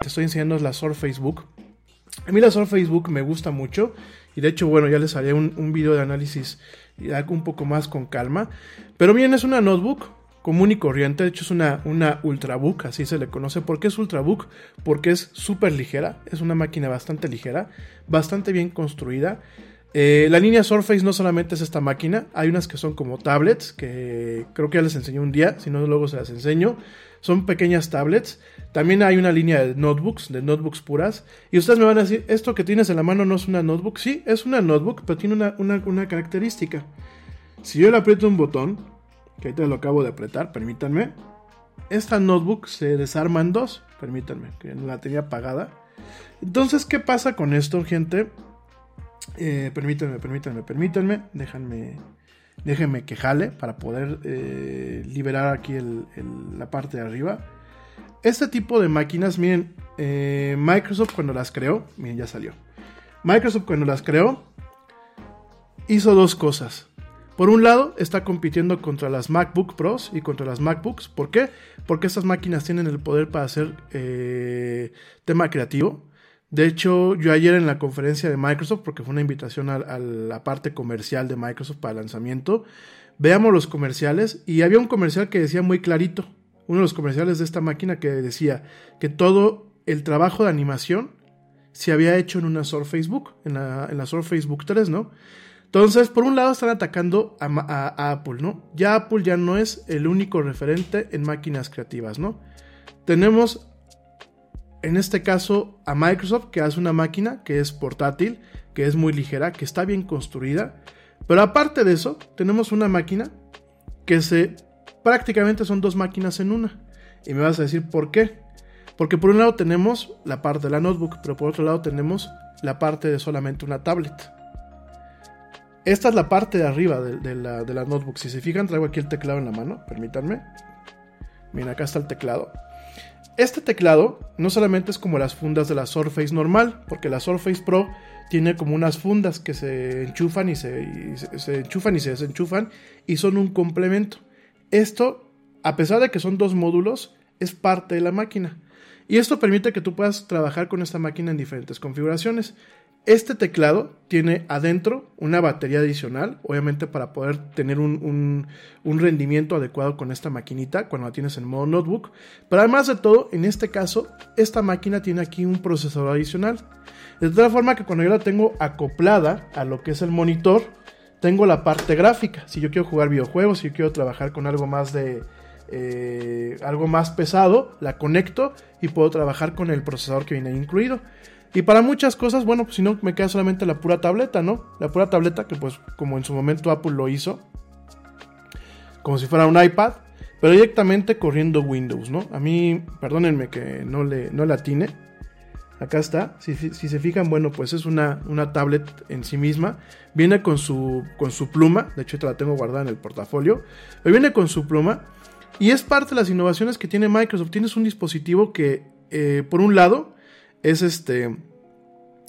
Te estoy enseñando la Surface Facebook. A mí la Surface Facebook me gusta mucho y de hecho, bueno, ya les haré un, video de análisis y algo un poco más con calma. Pero bien, es una notebook común y corriente, de hecho es una, una Ultrabook, así se le conoce. ¿Por qué es Ultrabook? Porque es súper ligera, es una máquina bastante ligera, bastante bien construida. Eh, la línea Surface no solamente es esta máquina, hay unas que son como tablets, que creo que ya les enseñé un día, si no luego se las enseño. Son pequeñas tablets. También hay una línea de notebooks, de notebooks puras. Y ustedes me van a decir, esto que tienes en la mano no es una notebook. Sí, es una notebook, pero tiene una, característica. Si yo le aprieto un botón, que ahorita lo acabo de apretar, permítanme. Esta notebook se desarma en dos. Permítanme, que no la tenía apagada. Entonces, ¿qué pasa con esto, gente? Eh, permítanme, permítanme, permítanme. Déjenme Déjenme que jale para poder eh, liberar aquí la parte de arriba. Este tipo de máquinas, miren, eh, Microsoft cuando las creó, miren, ya salió. Microsoft cuando las creó, hizo dos cosas. Por un lado, está compitiendo contra las MacBook Pros y contra las MacBooks. ¿Por qué? Porque estas máquinas tienen el poder para hacer eh, tema creativo. De hecho, yo ayer en la conferencia de Microsoft, porque fue una invitación a, la parte comercial de Microsoft para el lanzamiento, veamos los comerciales y había un comercial que decía muy clarito, uno de los comerciales de esta máquina que decía que todo el trabajo de animación se había hecho en una Surface Book, en la, en la Surface Book 3, ¿no? Entonces, por un lado están atacando a, a, Apple, ¿no? Ya Apple ya no es el único referente en máquinas creativas, ¿no? Tenemos en este caso a Microsoft, que hace una máquina que es portátil, que es muy ligera, que está bien construida. Pero aparte de eso, tenemos una máquina que se prácticamente son dos máquinas en una. Y me vas a decir por qué. Porque por un lado tenemos la parte de la notebook, pero por otro lado tenemos la parte de solamente una tablet. Esta es la parte de arriba de, la, de la notebook. Si se fijan, traigo aquí el teclado en la mano, permítanme. Miren, acá está el teclado. Este teclado no solamente es como las fundas de la Surface normal, porque la Surface Pro tiene como unas fundas que se enchufan y se, enchufan y se desenchufan y son un complemento. Esto, a pesar de que son dos módulos, es parte de la máquina. Y esto permite que tú puedas trabajar con esta máquina en diferentes configuraciones. Este teclado tiene adentro una batería adicional, obviamente para poder tener un, un, rendimiento adecuado con esta maquinita cuando la tienes en modo notebook. Pero además de todo, en este caso, esta máquina tiene aquí un procesador adicional. De tal forma que cuando yo la tengo acoplada a lo que es el monitor, tengo la parte gráfica. Si yo quiero jugar videojuegos, si yo quiero trabajar con algo más de, eh, algo más pesado, la conecto y puedo trabajar con el procesador que viene incluido. Y para muchas cosas, bueno, pues si no me queda solamente la pura tableta, ¿no? La pura tableta que pues como en su momento Apple lo hizo, como si fuera un iPad, pero directamente corriendo Windows, ¿no? A mí, perdónenme que no le, no la atine. Acá está, si, si, se fijan, bueno, pues es una, una tablet en sí misma. Viene con su, con su pluma, de hecho te la tengo guardada en el portafolio. Pero viene con su pluma y es parte de las innovaciones que tiene Microsoft. Tienes un dispositivo que, eh, por un lado, es este.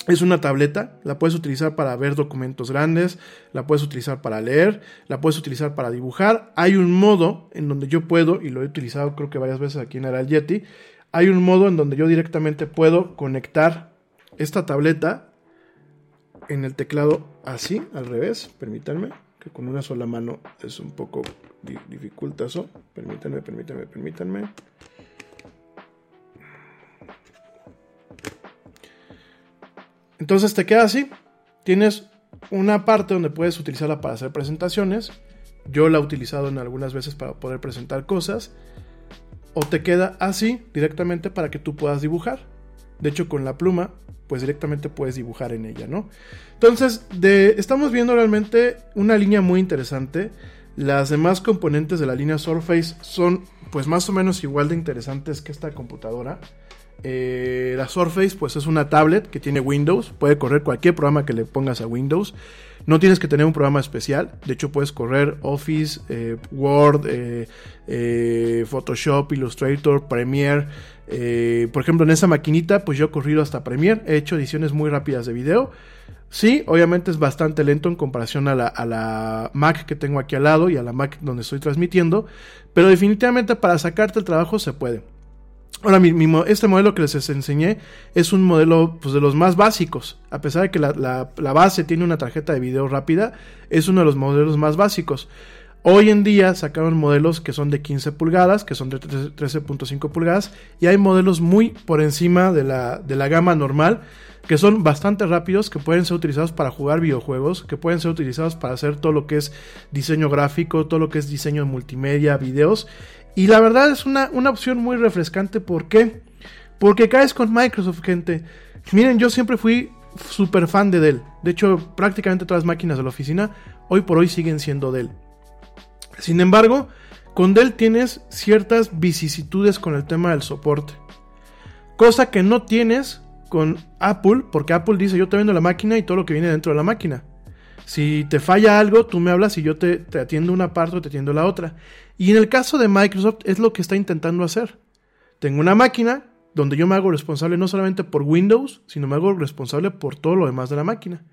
Es una tableta, la puedes utilizar para ver documentos grandes, la puedes utilizar para leer, la puedes utilizar para dibujar. Hay un modo en donde yo puedo, y lo he utilizado creo que varias veces aquí en el Yeti, hay un modo en donde yo directamente puedo conectar esta tableta en el teclado así, al revés, permítanme, que con una sola mano es un poco dificultoso. Permítanme, permítanme, permítanme. Entonces te queda así. Tienes una parte donde puedes utilizarla para hacer presentaciones. Yo la he utilizado en algunas veces para poder presentar cosas. O te queda así directamente para que tú puedas dibujar. De hecho, con la pluma, pues directamente puedes dibujar en ella, ¿no? Entonces, estamos viendo realmente una línea muy interesante. Las demás componentes de la línea Surface son, pues más o menos igual de interesantes que esta computadora. Eh, la Surface pues es una tablet que tiene Windows, puede correr cualquier programa que le pongas a Windows. No tienes que tener un programa especial, de hecho puedes correr Office, eh, Word, eh, Photoshop, Illustrator, Premiere. por ejemplo, en esa maquinita pues yo he corrido hasta Premiere, he hecho ediciones muy rápidas de video. Sí, obviamente es bastante lento en comparación a la, a la Mac que tengo aquí al lado y a la Mac donde estoy transmitiendo, pero definitivamente para sacarte el trabajo se puede. Ahora, este modelo que les enseñé es un modelo pues, de los más básicos. A pesar de que la, la, base tiene una tarjeta de video rápida, es uno de los modelos más básicos. Hoy en día sacaron modelos que son de 15 pulgadas, que son de 13.5 pulgadas, y hay modelos muy por encima de la, de la gama normal, que son bastante rápidos, que pueden ser utilizados para jugar videojuegos, que pueden ser utilizados para hacer todo lo que es diseño gráfico, todo lo que es diseño multimedia, videos, y la verdad es una, opción muy refrescante. ¿Por qué? Porque caes con Microsoft, gente. Miren, yo siempre fui súper fan de Dell. De hecho, prácticamente todas las máquinas de la oficina hoy por hoy siguen siendo Dell. Sin embargo, con Dell tienes ciertas vicisitudes con el tema del soporte. Cosa que no tienes con Apple, porque Apple dice yo te vendo la máquina y todo lo que viene dentro de la máquina. Si te falla algo, tú me hablas y yo te, atiendo una parte o te atiendo la otra. Y en el caso de Microsoft es lo que está intentando hacer. Tengo una máquina donde yo me hago responsable no solamente por Windows, sino me hago responsable por todo lo demás de la máquina.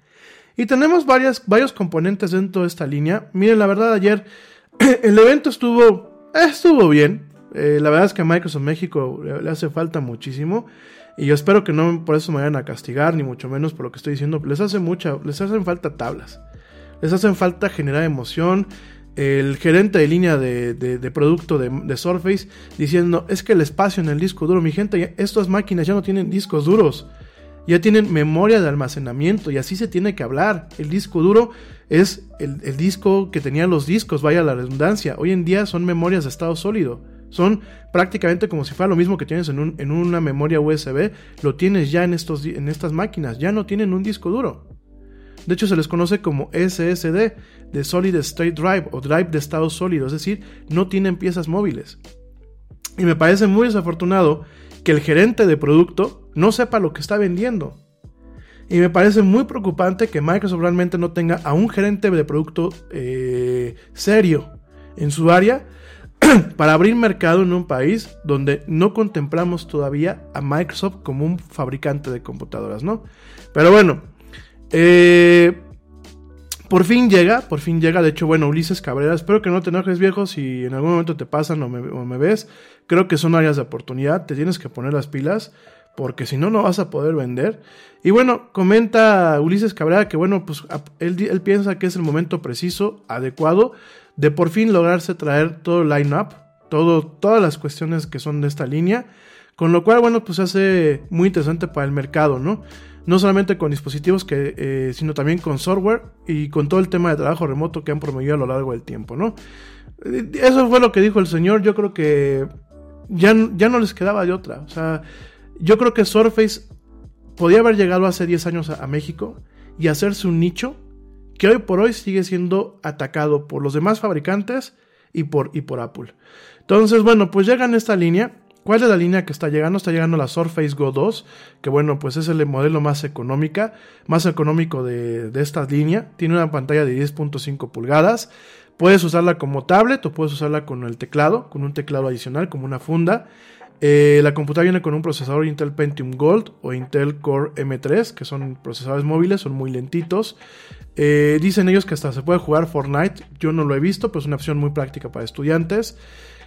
Y tenemos varios componentes dentro de esta línea. Miren, la verdad, ayer el evento estuvo, estuvo bien. Eh, la verdad es que a Microsoft México le, hace falta muchísimo. Y yo espero que no por eso me vayan a castigar, ni mucho menos por lo que estoy diciendo. Les hace mucha, les hacen falta tablas. Les hacen falta generar emoción el gerente de línea de, producto de, Surface diciendo, es que el espacio en el disco duro, mi gente, estas máquinas ya no tienen discos duros, ya tienen memoria de almacenamiento y así se tiene que hablar. El disco duro es el, disco que tenían los discos, vaya la redundancia. Hoy en día son memorias de estado sólido. Son prácticamente como si fuera lo mismo que tienes en, en una memoria USB, lo tienes ya en, estos, en estas máquinas, ya no tienen un disco duro. De hecho, se les conoce como SSD, de Solid State Drive o Drive de estado sólido, es decir, no tienen piezas móviles. Y me parece muy desafortunado que el gerente de producto no sepa lo que está vendiendo. Y me parece muy preocupante que Microsoft realmente no tenga a un gerente de producto eh, serio en su área para abrir mercado en un país donde no contemplamos todavía a Microsoft como un fabricante de computadoras, ¿no? Pero bueno, eh, por fin llega, por fin llega. De hecho, bueno, Ulises Cabrera, espero que no te enojes, viejo, si en algún momento te pasan o me, ves. Creo que son áreas de oportunidad, te tienes que poner las pilas. porque si no, no vas a poder vender. Y bueno, comenta Ulises Cabrera que bueno, pues él, él piensa que es el momento preciso, adecuado, de por fin lograrse traer todo el line-up, todas las cuestiones que son de esta línea, con lo cual, bueno, pues se hace muy interesante para el mercado, ¿no? No solamente con dispositivos, que, eh, sino también con software y con todo el tema de trabajo remoto que han promovido a lo largo del tiempo, ¿no? Eh, eso fue lo que dijo el señor, yo creo que ya, ya no les quedaba de otra, o sea, yo creo que Surface podía haber llegado hace 10 años a, a México y hacerse un nicho que hoy por hoy sigue siendo atacado por los demás fabricantes y por, y por Apple. Entonces, bueno, pues llega en esta línea. ¿Cuál es la línea que está llegando? Está llegando la Surface Go 2, que bueno, pues es el modelo más económica, más económico de, de esta línea. Tiene una pantalla de 10.5 pulgadas. Puedes usarla como tablet o puedes usarla con el teclado, con un teclado adicional, como una funda. Eh, la computadora viene con un procesador Intel Pentium Gold o Intel Core M3, que son procesadores móviles, son muy lentitos. Eh, dicen ellos que hasta se puede jugar Fortnite. Yo no lo he visto, pero es una opción muy práctica para estudiantes.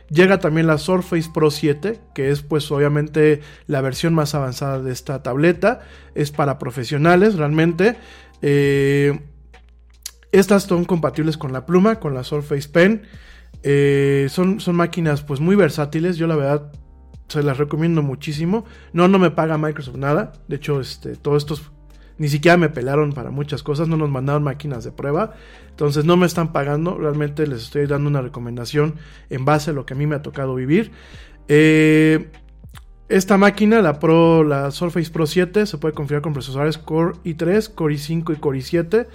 Llega también la Surface Pro 7, que es pues obviamente la versión más avanzada de esta tableta. Es para profesionales realmente. Eh, estas son compatibles con la pluma, con la Surface Pen. son, son máquinas pues muy versátiles. Yo la verdad se las recomiendo muchísimo. No, no me paga Microsoft nada. De hecho, este, todos estos ni siquiera me pelaron para muchas cosas. No nos mandaron máquinas de prueba. Entonces no me están pagando. Realmente les estoy dando una recomendación en base a lo que a mí me ha tocado vivir. Eh, esta máquina, la Pro, la Surface Pro 7, se puede configurar con procesadores Core i3, Core i5 y Core i7.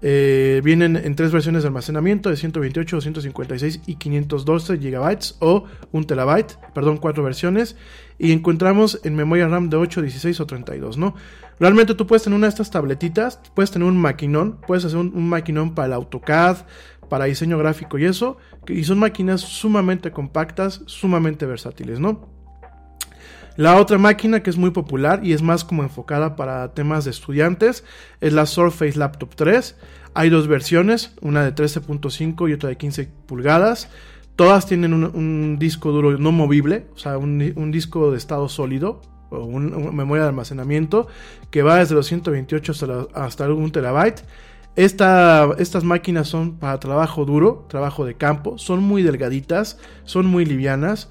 Eh, vienen en tres versiones de almacenamiento de 128, 256 y 512 GB o 1 TB, perdón, cuatro versiones. Y encontramos en memoria RAM de 8, 16 o 32, ¿no? Realmente tú puedes tener una de estas tabletitas, puedes tener un maquinón, puedes hacer un, maquinón para el AutoCAD, para diseño gráfico y eso, y son máquinas sumamente compactas, sumamente versátiles, ¿no? La otra máquina que es muy popular y es más como enfocada para temas de estudiantes es la Surface Laptop 3. Hay dos versiones, una de 13.5 y otra de 15 pulgadas. Todas tienen un, disco duro no movible, o sea, un, disco de estado sólido o una memoria de almacenamiento que va desde los 128 hasta, hasta un terabyte. estas máquinas son para trabajo duro, trabajo de campo, son muy delgaditas, son muy livianas.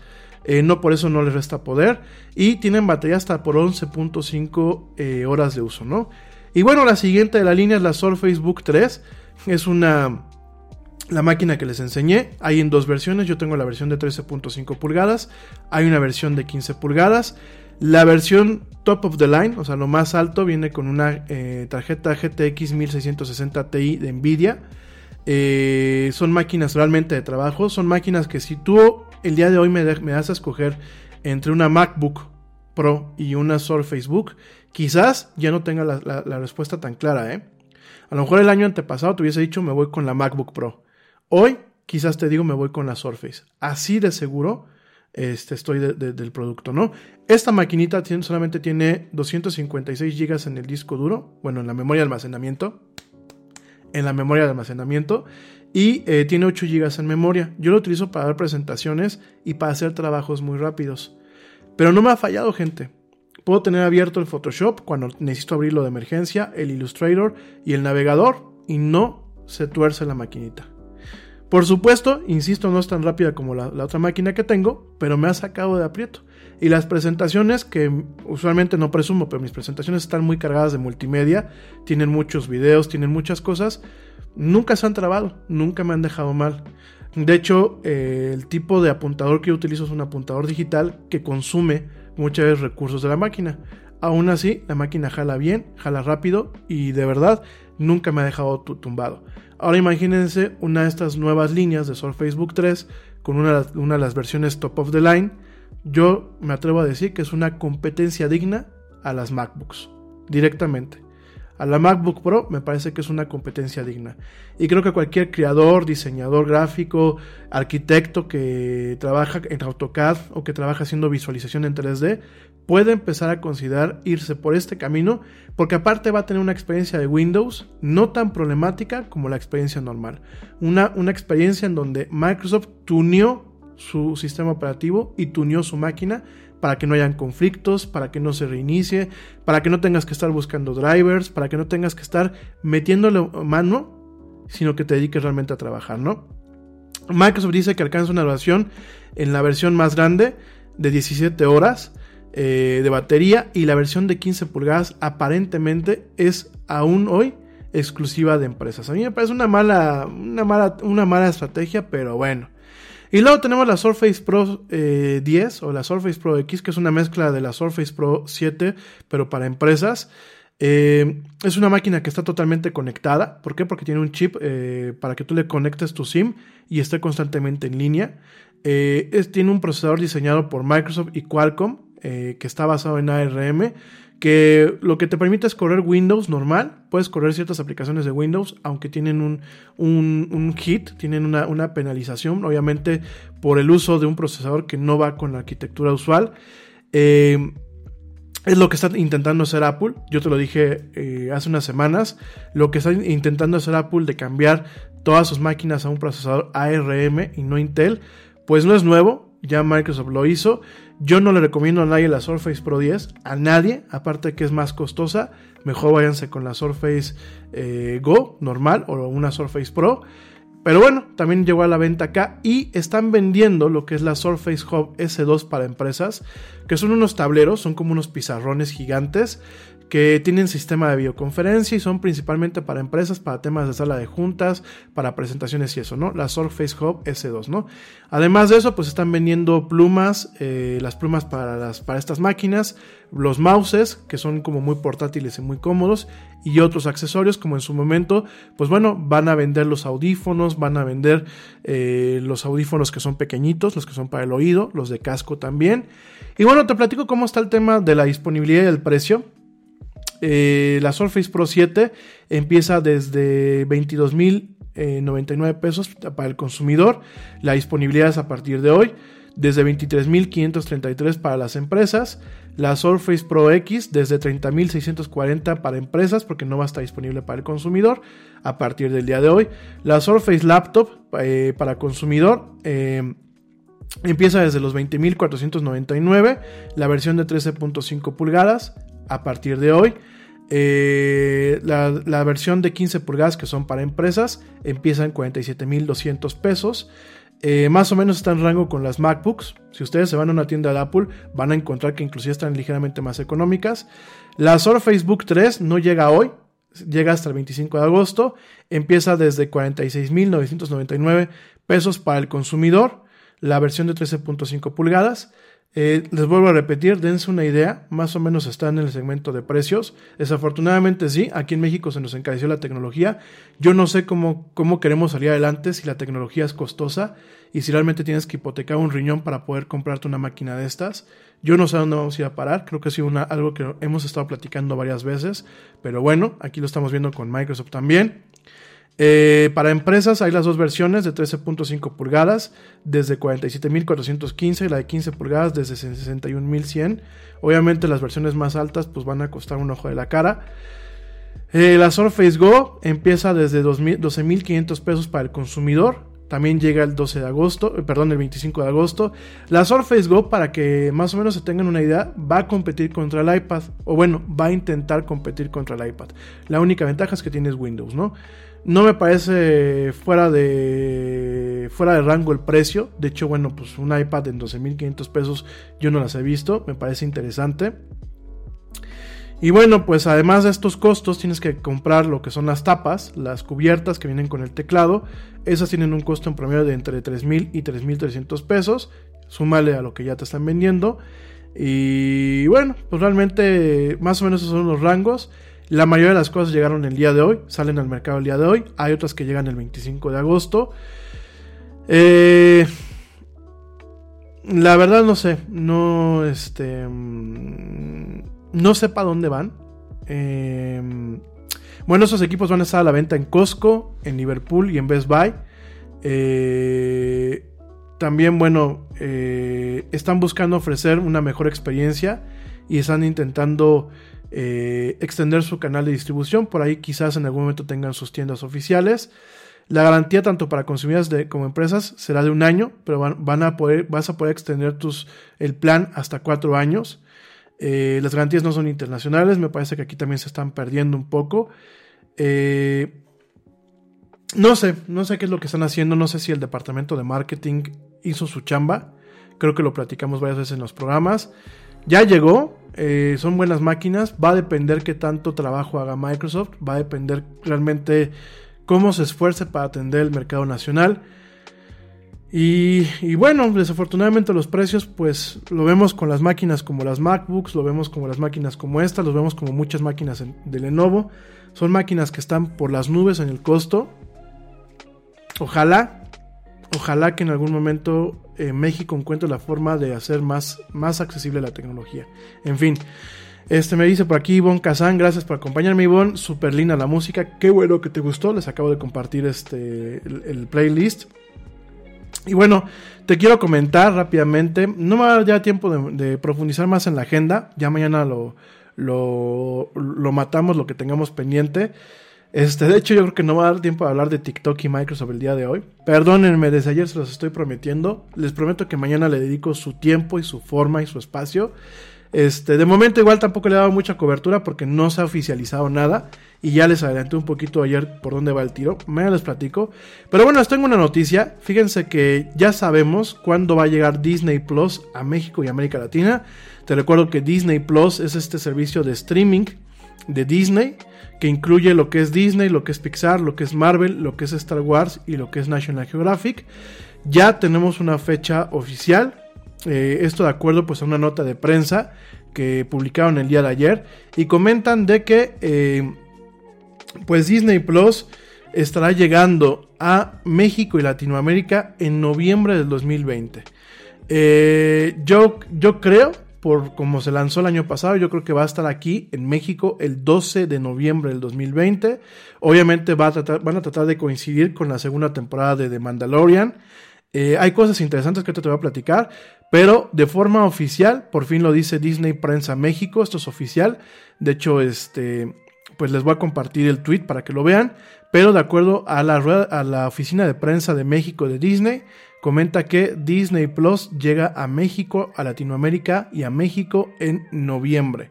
Eh, no por eso no les resta poder. Y tienen batería hasta por 11.5 eh, horas de uso, ¿no? Y bueno, la siguiente de la línea es la Surface Book 3. Es una... La máquina que les enseñé, hay en dos versiones, yo tengo la versión de 13.5 pulgadas, hay una versión de 15 pulgadas, la versión top of the line, o sea, lo más alto, viene con una eh, tarjeta GTX 1660 Ti de Nvidia, son máquinas realmente de trabajo, son máquinas que si tú el día de hoy me, das a escoger entre una MacBook Pro y una Surface Book, quizás ya no tenga la, respuesta tan clara, ¿eh? A lo mejor el año antepasado te hubiese dicho me voy con la MacBook Pro. Hoy quizás te digo me voy con la Surface. Así de seguro este, estoy del producto, ¿no? Esta maquinita solamente tiene 256 GB en el disco duro, bueno, en la memoria de almacenamiento. En la memoria de almacenamiento y eh, tiene 8 GB en memoria. Yo lo utilizo para dar presentaciones y para hacer trabajos muy rápidos. Pero no me ha fallado, gente. Puedo tener abierto el Photoshop cuando necesito abrirlo de emergencia, el Illustrator y el navegador y no se tuerce la maquinita. Por supuesto, insisto, no es tan rápida como la, la, otra máquina que tengo, pero me ha sacado de aprieto. Y las presentaciones, que usualmente no presumo, pero mis presentaciones están muy cargadas de multimedia, tienen muchos videos, tienen muchas cosas, nunca se han trabado, nunca me han dejado mal. De hecho, eh, el tipo de apuntador que utilizo es un apuntador digital que consume muchas veces recursos de la máquina. Aún así, la máquina jala bien, jala rápido y de verdad nunca me ha dejado tumbado. Ahora imagínense una de estas nuevas líneas de Surface Book 3 con una de las versiones top of the line. Yo me atrevo a decir que es una competencia digna a las MacBooks, directamente a la MacBook Pro me parece que es una competencia digna. Y creo que cualquier creador, diseñador gráfico, arquitecto que trabaja en AutoCAD o que trabaja haciendo visualización en 3D puede empezar a considerar irse por este camino porque aparte va a tener una experiencia de Windows no tan problemática como la experiencia normal. Una, una experiencia en donde Microsoft tuneó su sistema operativo y tuneó su máquina para que no hayan conflictos, para que no se reinicie, para que no tengas que estar buscando drivers, para que no tengas que estar metiéndole mano, sino que te dediques realmente a trabajar, ¿no? Microsoft dice que alcanza una duración en la versión más grande de 17 horas eh, de batería y la versión de 15 pulgadas aparentemente es aún hoy exclusiva de empresas. A mí me parece una mala, una mala, una mala estrategia, pero bueno. Y luego tenemos la Surface Pro 10 eh, o la Surface Pro X, que es una mezcla de la Surface Pro 7, pero para empresas. Eh, es una máquina que está totalmente conectada. ¿Por qué? Porque tiene un chip eh, para que tú le conectes tu SIM y esté constantemente en línea. tiene un procesador diseñado por Microsoft y Qualcomm que está basado en ARM que lo que te permite es correr Windows normal, puedes correr ciertas aplicaciones de Windows, aunque tienen un, un, hit, tienen una, penalización, obviamente por el uso de un procesador que no va con la arquitectura usual. Eh, es lo que está intentando hacer Apple. Yo te lo dije eh, hace unas semanas. Lo que está intentando hacer Apple de cambiar todas sus máquinas a un procesador ARM y no Intel, pues no es nuevo. Ya Microsoft lo hizo. Yo no le recomiendo a nadie la Surface Pro 10, a nadie, aparte que es más costosa, mejor váyanse con la Surface eh, Go normal o una Surface Pro. Pero bueno, también llegó a la venta acá y están vendiendo lo que es la Surface Hub S2 para empresas, que son unos tableros, son como unos pizarrones gigantes que tienen sistema de videoconferencia y son principalmente para empresas, para temas de sala de juntas, para presentaciones y eso, ¿no? La Surface Hub S2, ¿no? Además de eso, pues están vendiendo plumas, eh, las plumas para, las, para estas máquinas, los mouses, que son como muy portátiles y muy cómodos, y otros accesorios, como en su momento, pues bueno, van a vender los audífonos, van a vender eh, los audífonos que son pequeñitos, los que son para el oído, los de casco también. Y bueno, te platico cómo está el tema de la disponibilidad y el precio. Eh, la Surface Pro 7 empieza desde 22.099 pesos para el consumidor. La disponibilidad es a partir de hoy. Desde 23.533 para las empresas. La Surface Pro X desde 30.640 para empresas porque no va a estar disponible para el consumidor a partir del día de hoy. La Surface Laptop eh, para consumidor eh, empieza desde los 20.499. La versión de 13.5 pulgadas a partir de hoy. Eh, la, versión de 15 pulgadas que son para empresas empieza en 47.200 pesos. Eh, más o menos está en rango con las MacBooks. Si ustedes se van a una tienda de Apple, van a encontrar que inclusive están ligeramente más económicas. La Surface Book 3 no llega hoy, llega hasta el 25 de agosto. Empieza desde 46.999 pesos para el consumidor. La versión de 13.5 pulgadas. Eh, les vuelvo a repetir, dense una idea, más o menos están en el segmento de precios. Desafortunadamente sí, aquí en México se nos encareció la tecnología. Yo no sé cómo, cómo queremos salir adelante si la tecnología es costosa y si realmente tienes que hipotecar un riñón para poder comprarte una máquina de estas. Yo no sé dónde vamos a ir a parar, creo que ha sido algo que hemos estado platicando varias veces, pero bueno, aquí lo estamos viendo con Microsoft también. Eh, para empresas hay las dos versiones de 13.5 pulgadas desde 47.415 y la de 15 pulgadas desde 61.100. Obviamente las versiones más altas pues van a costar un ojo de la cara. Eh, la Surface Go empieza desde 12.500 pesos para el consumidor. También llega el 12 de agosto, eh, perdón, el 25 de agosto. La Surface Go, para que más o menos se tengan una idea, va a competir contra el iPad. O bueno, va a intentar competir contra el iPad. La única ventaja es que tienes Windows, ¿no? No me parece fuera de fuera de rango el precio. De hecho, bueno, pues un iPad en 12.500 pesos yo no las he visto. Me parece interesante. Y bueno, pues además de estos costos tienes que comprar lo que son las tapas, las cubiertas que vienen con el teclado. Esas tienen un costo en promedio de entre 3.000 y 3.300 pesos. Súmale a lo que ya te están vendiendo. Y bueno, pues realmente más o menos esos son los rangos. La mayoría de las cosas llegaron el día de hoy, salen al mercado el día de hoy. Hay otras que llegan el 25 de agosto. Eh, la verdad no sé, no este, mm, no sé para dónde van. Eh, bueno, esos equipos van a estar a la venta en Costco, en Liverpool y en Best Buy. Eh, también, bueno, están buscando ofrecer una mejor experiencia y están intentando eh, extender su canal de distribución. Por ahí quizás en algún momento tengan sus tiendas oficiales. La garantía tanto para consumidores como empresas será de un año, pero van, van a poder, vas a poder extender tus, el plan hasta cuatro años. Eh, las garantías no son internacionales, me parece que aquí también se están perdiendo un poco. Eh, no sé, no sé qué es lo que están haciendo, no sé si el departamento de marketing hizo su chamba, creo que lo platicamos varias veces en los programas. Ya llegó, eh, son buenas máquinas, va a depender qué tanto trabajo haga Microsoft, va a depender realmente cómo se esfuerce para atender el mercado nacional. Y, bueno, desafortunadamente los precios, pues lo vemos con las máquinas como las MacBooks, lo vemos como las máquinas como esta, los vemos como muchas máquinas de Lenovo. Son máquinas que están por las nubes en el costo. Ojalá, ojalá que en algún momento eh, México encuentre la forma de hacer más, más accesible la tecnología. En fin, este me dice por aquí Ivonne Kazan, gracias por acompañarme Ivonne, super linda la música, qué bueno que te gustó, les acabo de compartir este, el playlist. Y bueno, te quiero comentar rápidamente, no me va a dar ya tiempo de, profundizar más en la agenda, ya mañana lo, lo, lo, matamos, lo que tengamos pendiente. Este, de hecho, yo creo que no va a dar tiempo de hablar de TikTok y Microsoft el día de hoy. Perdónenme, desde ayer se los estoy prometiendo. Les prometo que mañana le dedico su tiempo y su forma y su espacio. Este, de momento igual tampoco le he dado mucha cobertura porque no se ha oficializado nada y ya les adelanté un poquito ayer por dónde va el tiro. Mañana les platico. Pero bueno, les tengo una noticia. Fíjense que ya sabemos cuándo va a llegar Disney Plus a México y América Latina. Te recuerdo que Disney Plus es este servicio de streaming de Disney que incluye lo que es Disney, lo que es Pixar, lo que es Marvel, lo que es Star Wars y lo que es National Geographic. Ya tenemos una fecha oficial eh, esto de acuerdo pues a una nota de prensa que publicaron el día de ayer y comentan de que eh, pues Disney Plus estará llegando a México y Latinoamérica en noviembre del 2020. Eh, yo, yo creo, por como se lanzó el año pasado, yo creo que va a estar aquí en México el 12 de noviembre del 2020. Obviamente va a tratar, van a tratar de coincidir con la segunda temporada de The Mandalorian. hay cosas interesantes que te voy a platicar. Pero de forma oficial, por fin lo dice Disney Prensa México, esto es oficial. De hecho, este, pues les voy a compartir el tweet para que lo vean. Pero de acuerdo a la oficina de prensa de México de Disney, comenta que Disney Plus llega a México, a Latinoamérica y a México en noviembre.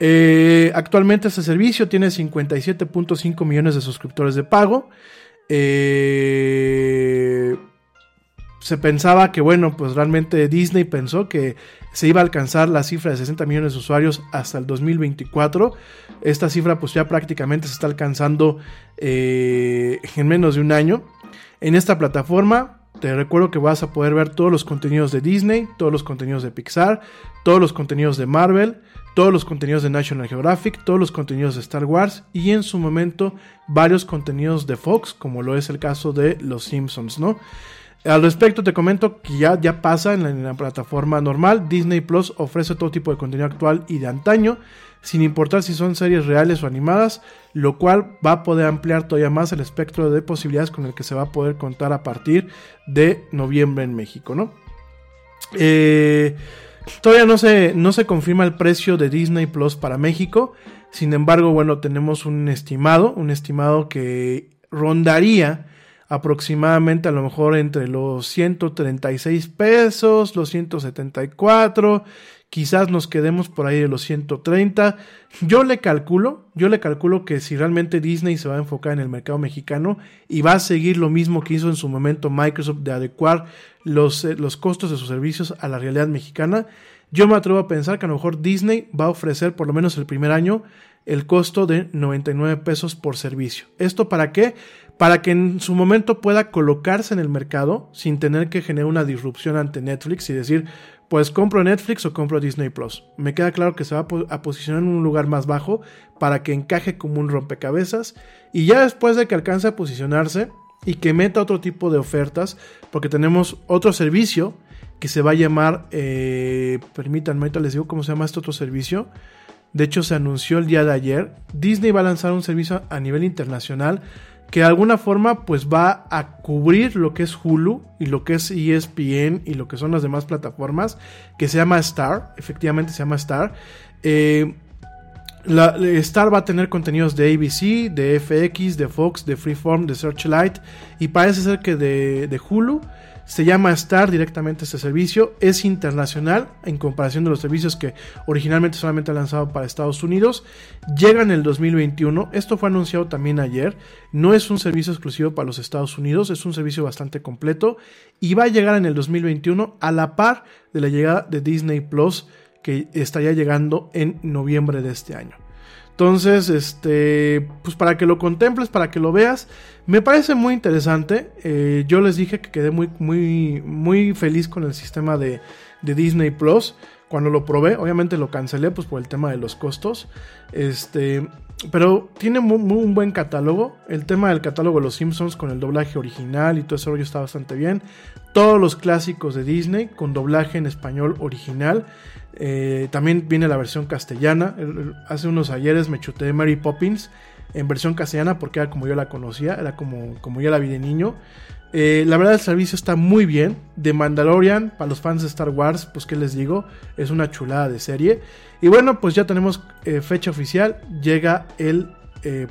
Eh, actualmente este servicio tiene 57.5 millones de suscriptores de pago. Eh, se pensaba que, bueno, pues realmente Disney pensó que se iba a alcanzar la cifra de 60 millones de usuarios hasta el 2024. Esta cifra pues ya prácticamente se está alcanzando eh, en menos de un año. En esta plataforma te recuerdo que vas a poder ver todos los contenidos de Disney, todos los contenidos de Pixar, todos los contenidos de Marvel, todos los contenidos de National Geographic, todos los contenidos de Star Wars y en su momento varios contenidos de Fox, como lo es el caso de Los Simpsons, ¿no? Al respecto te comento que ya, ya pasa en la, plataforma normal. Disney Plus ofrece todo tipo de contenido actual y de antaño, sin importar si son series reales o animadas, lo cual va a poder ampliar todavía más el espectro de posibilidades con el que se va a poder contar a partir de noviembre en México, ¿no? Eh, todavía no se, no se confirma el precio de Disney Plus para México. Sin embargo, bueno, tenemos un estimado, un estimado que rondaría aproximadamente a lo mejor entre los 136 pesos, los 174, quizás nos quedemos por ahí de los 130. Yo le calculo, yo le calculo que si realmente Disney se va a enfocar en el mercado mexicano y va a seguir lo mismo que hizo en su momento Microsoft de adecuar los, eh, los costos de sus servicios a la realidad mexicana, yo me atrevo a pensar que a lo mejor Disney va a ofrecer por lo menos el primer año el costo de 99 pesos por servicio. ¿Esto para qué? para que en su momento pueda colocarse en el mercado sin tener que generar una disrupción ante Netflix y decir, pues compro Netflix o compro Disney Plus. Me queda claro que se va a posicionar en un lugar más bajo para que encaje como un rompecabezas y ya después de que alcance a posicionarse y que meta otro tipo de ofertas, porque tenemos otro servicio que se va a llamar, eh, permítanme, ahorita les digo cómo se llama este otro servicio. De hecho, se anunció el día de ayer. Disney va a lanzar un servicio a nivel internacional que de alguna forma pues va a cubrir lo que es Hulu y lo que es ESPN y lo que son las demás plataformas, que se llama Star, efectivamente se llama Star. Eh, La, Star va a tener contenidos de ABC, de FX, de Fox, de Freeform, de Searchlight y parece ser que de, de Hulu. Se llama Star directamente este servicio. Es internacional en comparación de los servicios que originalmente solamente han lanzado para Estados Unidos. Llega en el 2021. Esto fue anunciado también ayer. No es un servicio exclusivo para los Estados Unidos. Es un servicio bastante completo. Y va a llegar en el 2021 a la par de la llegada de Disney Plus que estaría llegando en noviembre de este año. Entonces, este, pues para que lo contemples, para que lo veas, me parece muy interesante. Eh, yo les dije que quedé muy, muy, muy feliz con el sistema de, de, Disney Plus. Cuando lo probé, obviamente lo cancelé pues por el tema de los costos. Este, pero tiene muy, muy, un buen catálogo. El tema del catálogo de los Simpsons con el doblaje original y todo eso está bastante bien. Todos los clásicos de Disney con doblaje en español original. Eh, también viene la versión castellana. Hace unos ayeres me chuté Mary Poppins en versión castellana porque era como yo la conocía, era como, como yo la vi de niño. Eh, la verdad el servicio está muy bien. De Mandalorian, para los fans de Star Wars, pues qué les digo, es una chulada de serie. Y bueno, pues ya tenemos eh, fecha oficial, llega el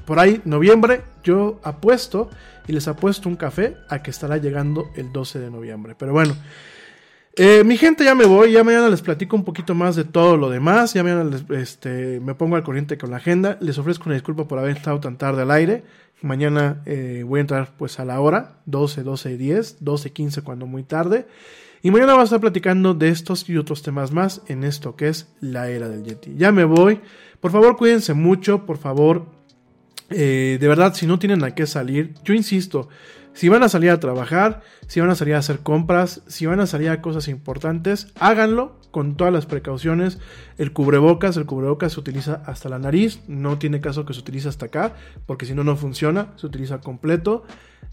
por ahí noviembre. Yo apuesto y les apuesto un café a que estará llegando el 12 de noviembre. Pero bueno. Eh, mi gente, ya me voy, ya mañana les platico un poquito más de todo lo demás, ya mañana este, me pongo al corriente con la agenda, les ofrezco una disculpa por haber estado tan tarde al aire, mañana eh, voy a entrar pues a la hora, 12, 12 y 10, 12, 15 cuando muy tarde, y mañana vamos a estar platicando de estos y otros temas más en esto que es la era del Yeti. Ya me voy, por favor cuídense mucho, por favor, eh, de verdad si no tienen a qué salir, yo insisto, si van a salir a trabajar, si van a salir a hacer compras, si van a salir a cosas importantes, háganlo con todas las precauciones. El cubrebocas, el cubrebocas se utiliza hasta la nariz, no tiene caso que se utilice hasta acá, porque si no, no funciona, se utiliza completo.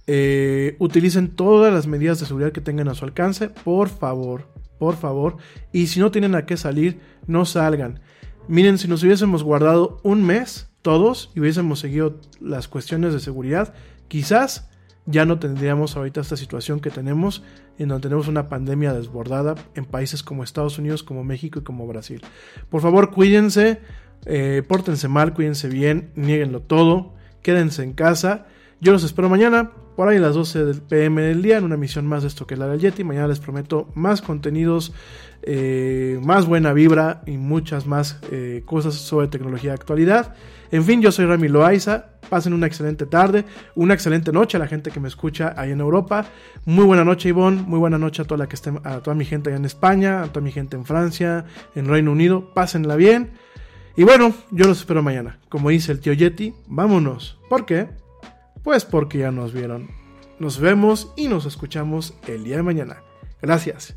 Eh, utilicen todas las medidas de seguridad que tengan a su alcance, por favor, por favor. Y si no tienen a qué salir, no salgan. Miren, si nos hubiésemos guardado un mes todos y hubiésemos seguido las cuestiones de seguridad, quizás ya no tendríamos ahorita esta situación que tenemos, en donde tenemos una pandemia desbordada en países como Estados Unidos, como México y como Brasil. Por favor, cuídense, eh, pórtense mal, cuídense bien, nieguenlo todo, quédense en casa. Yo los espero mañana, por ahí a las 12 del pm del día, en una emisión más de esto que la del Yeti. Mañana les prometo más contenidos, eh, más buena vibra y muchas más eh, cosas sobre tecnología de actualidad. En fin, yo soy Rami Loaiza. Pasen una excelente tarde, una excelente noche a la gente que me escucha ahí en Europa. Muy buena noche, Ivonne. Muy buena noche a toda, la que esté, a toda mi gente allá en España, a toda mi gente en Francia, en Reino Unido. Pásenla bien. Y bueno, yo los espero mañana. Como dice el tío Yeti, vámonos. ¿Por qué? Pues porque ya nos vieron. Nos vemos y nos escuchamos el día de mañana. Gracias.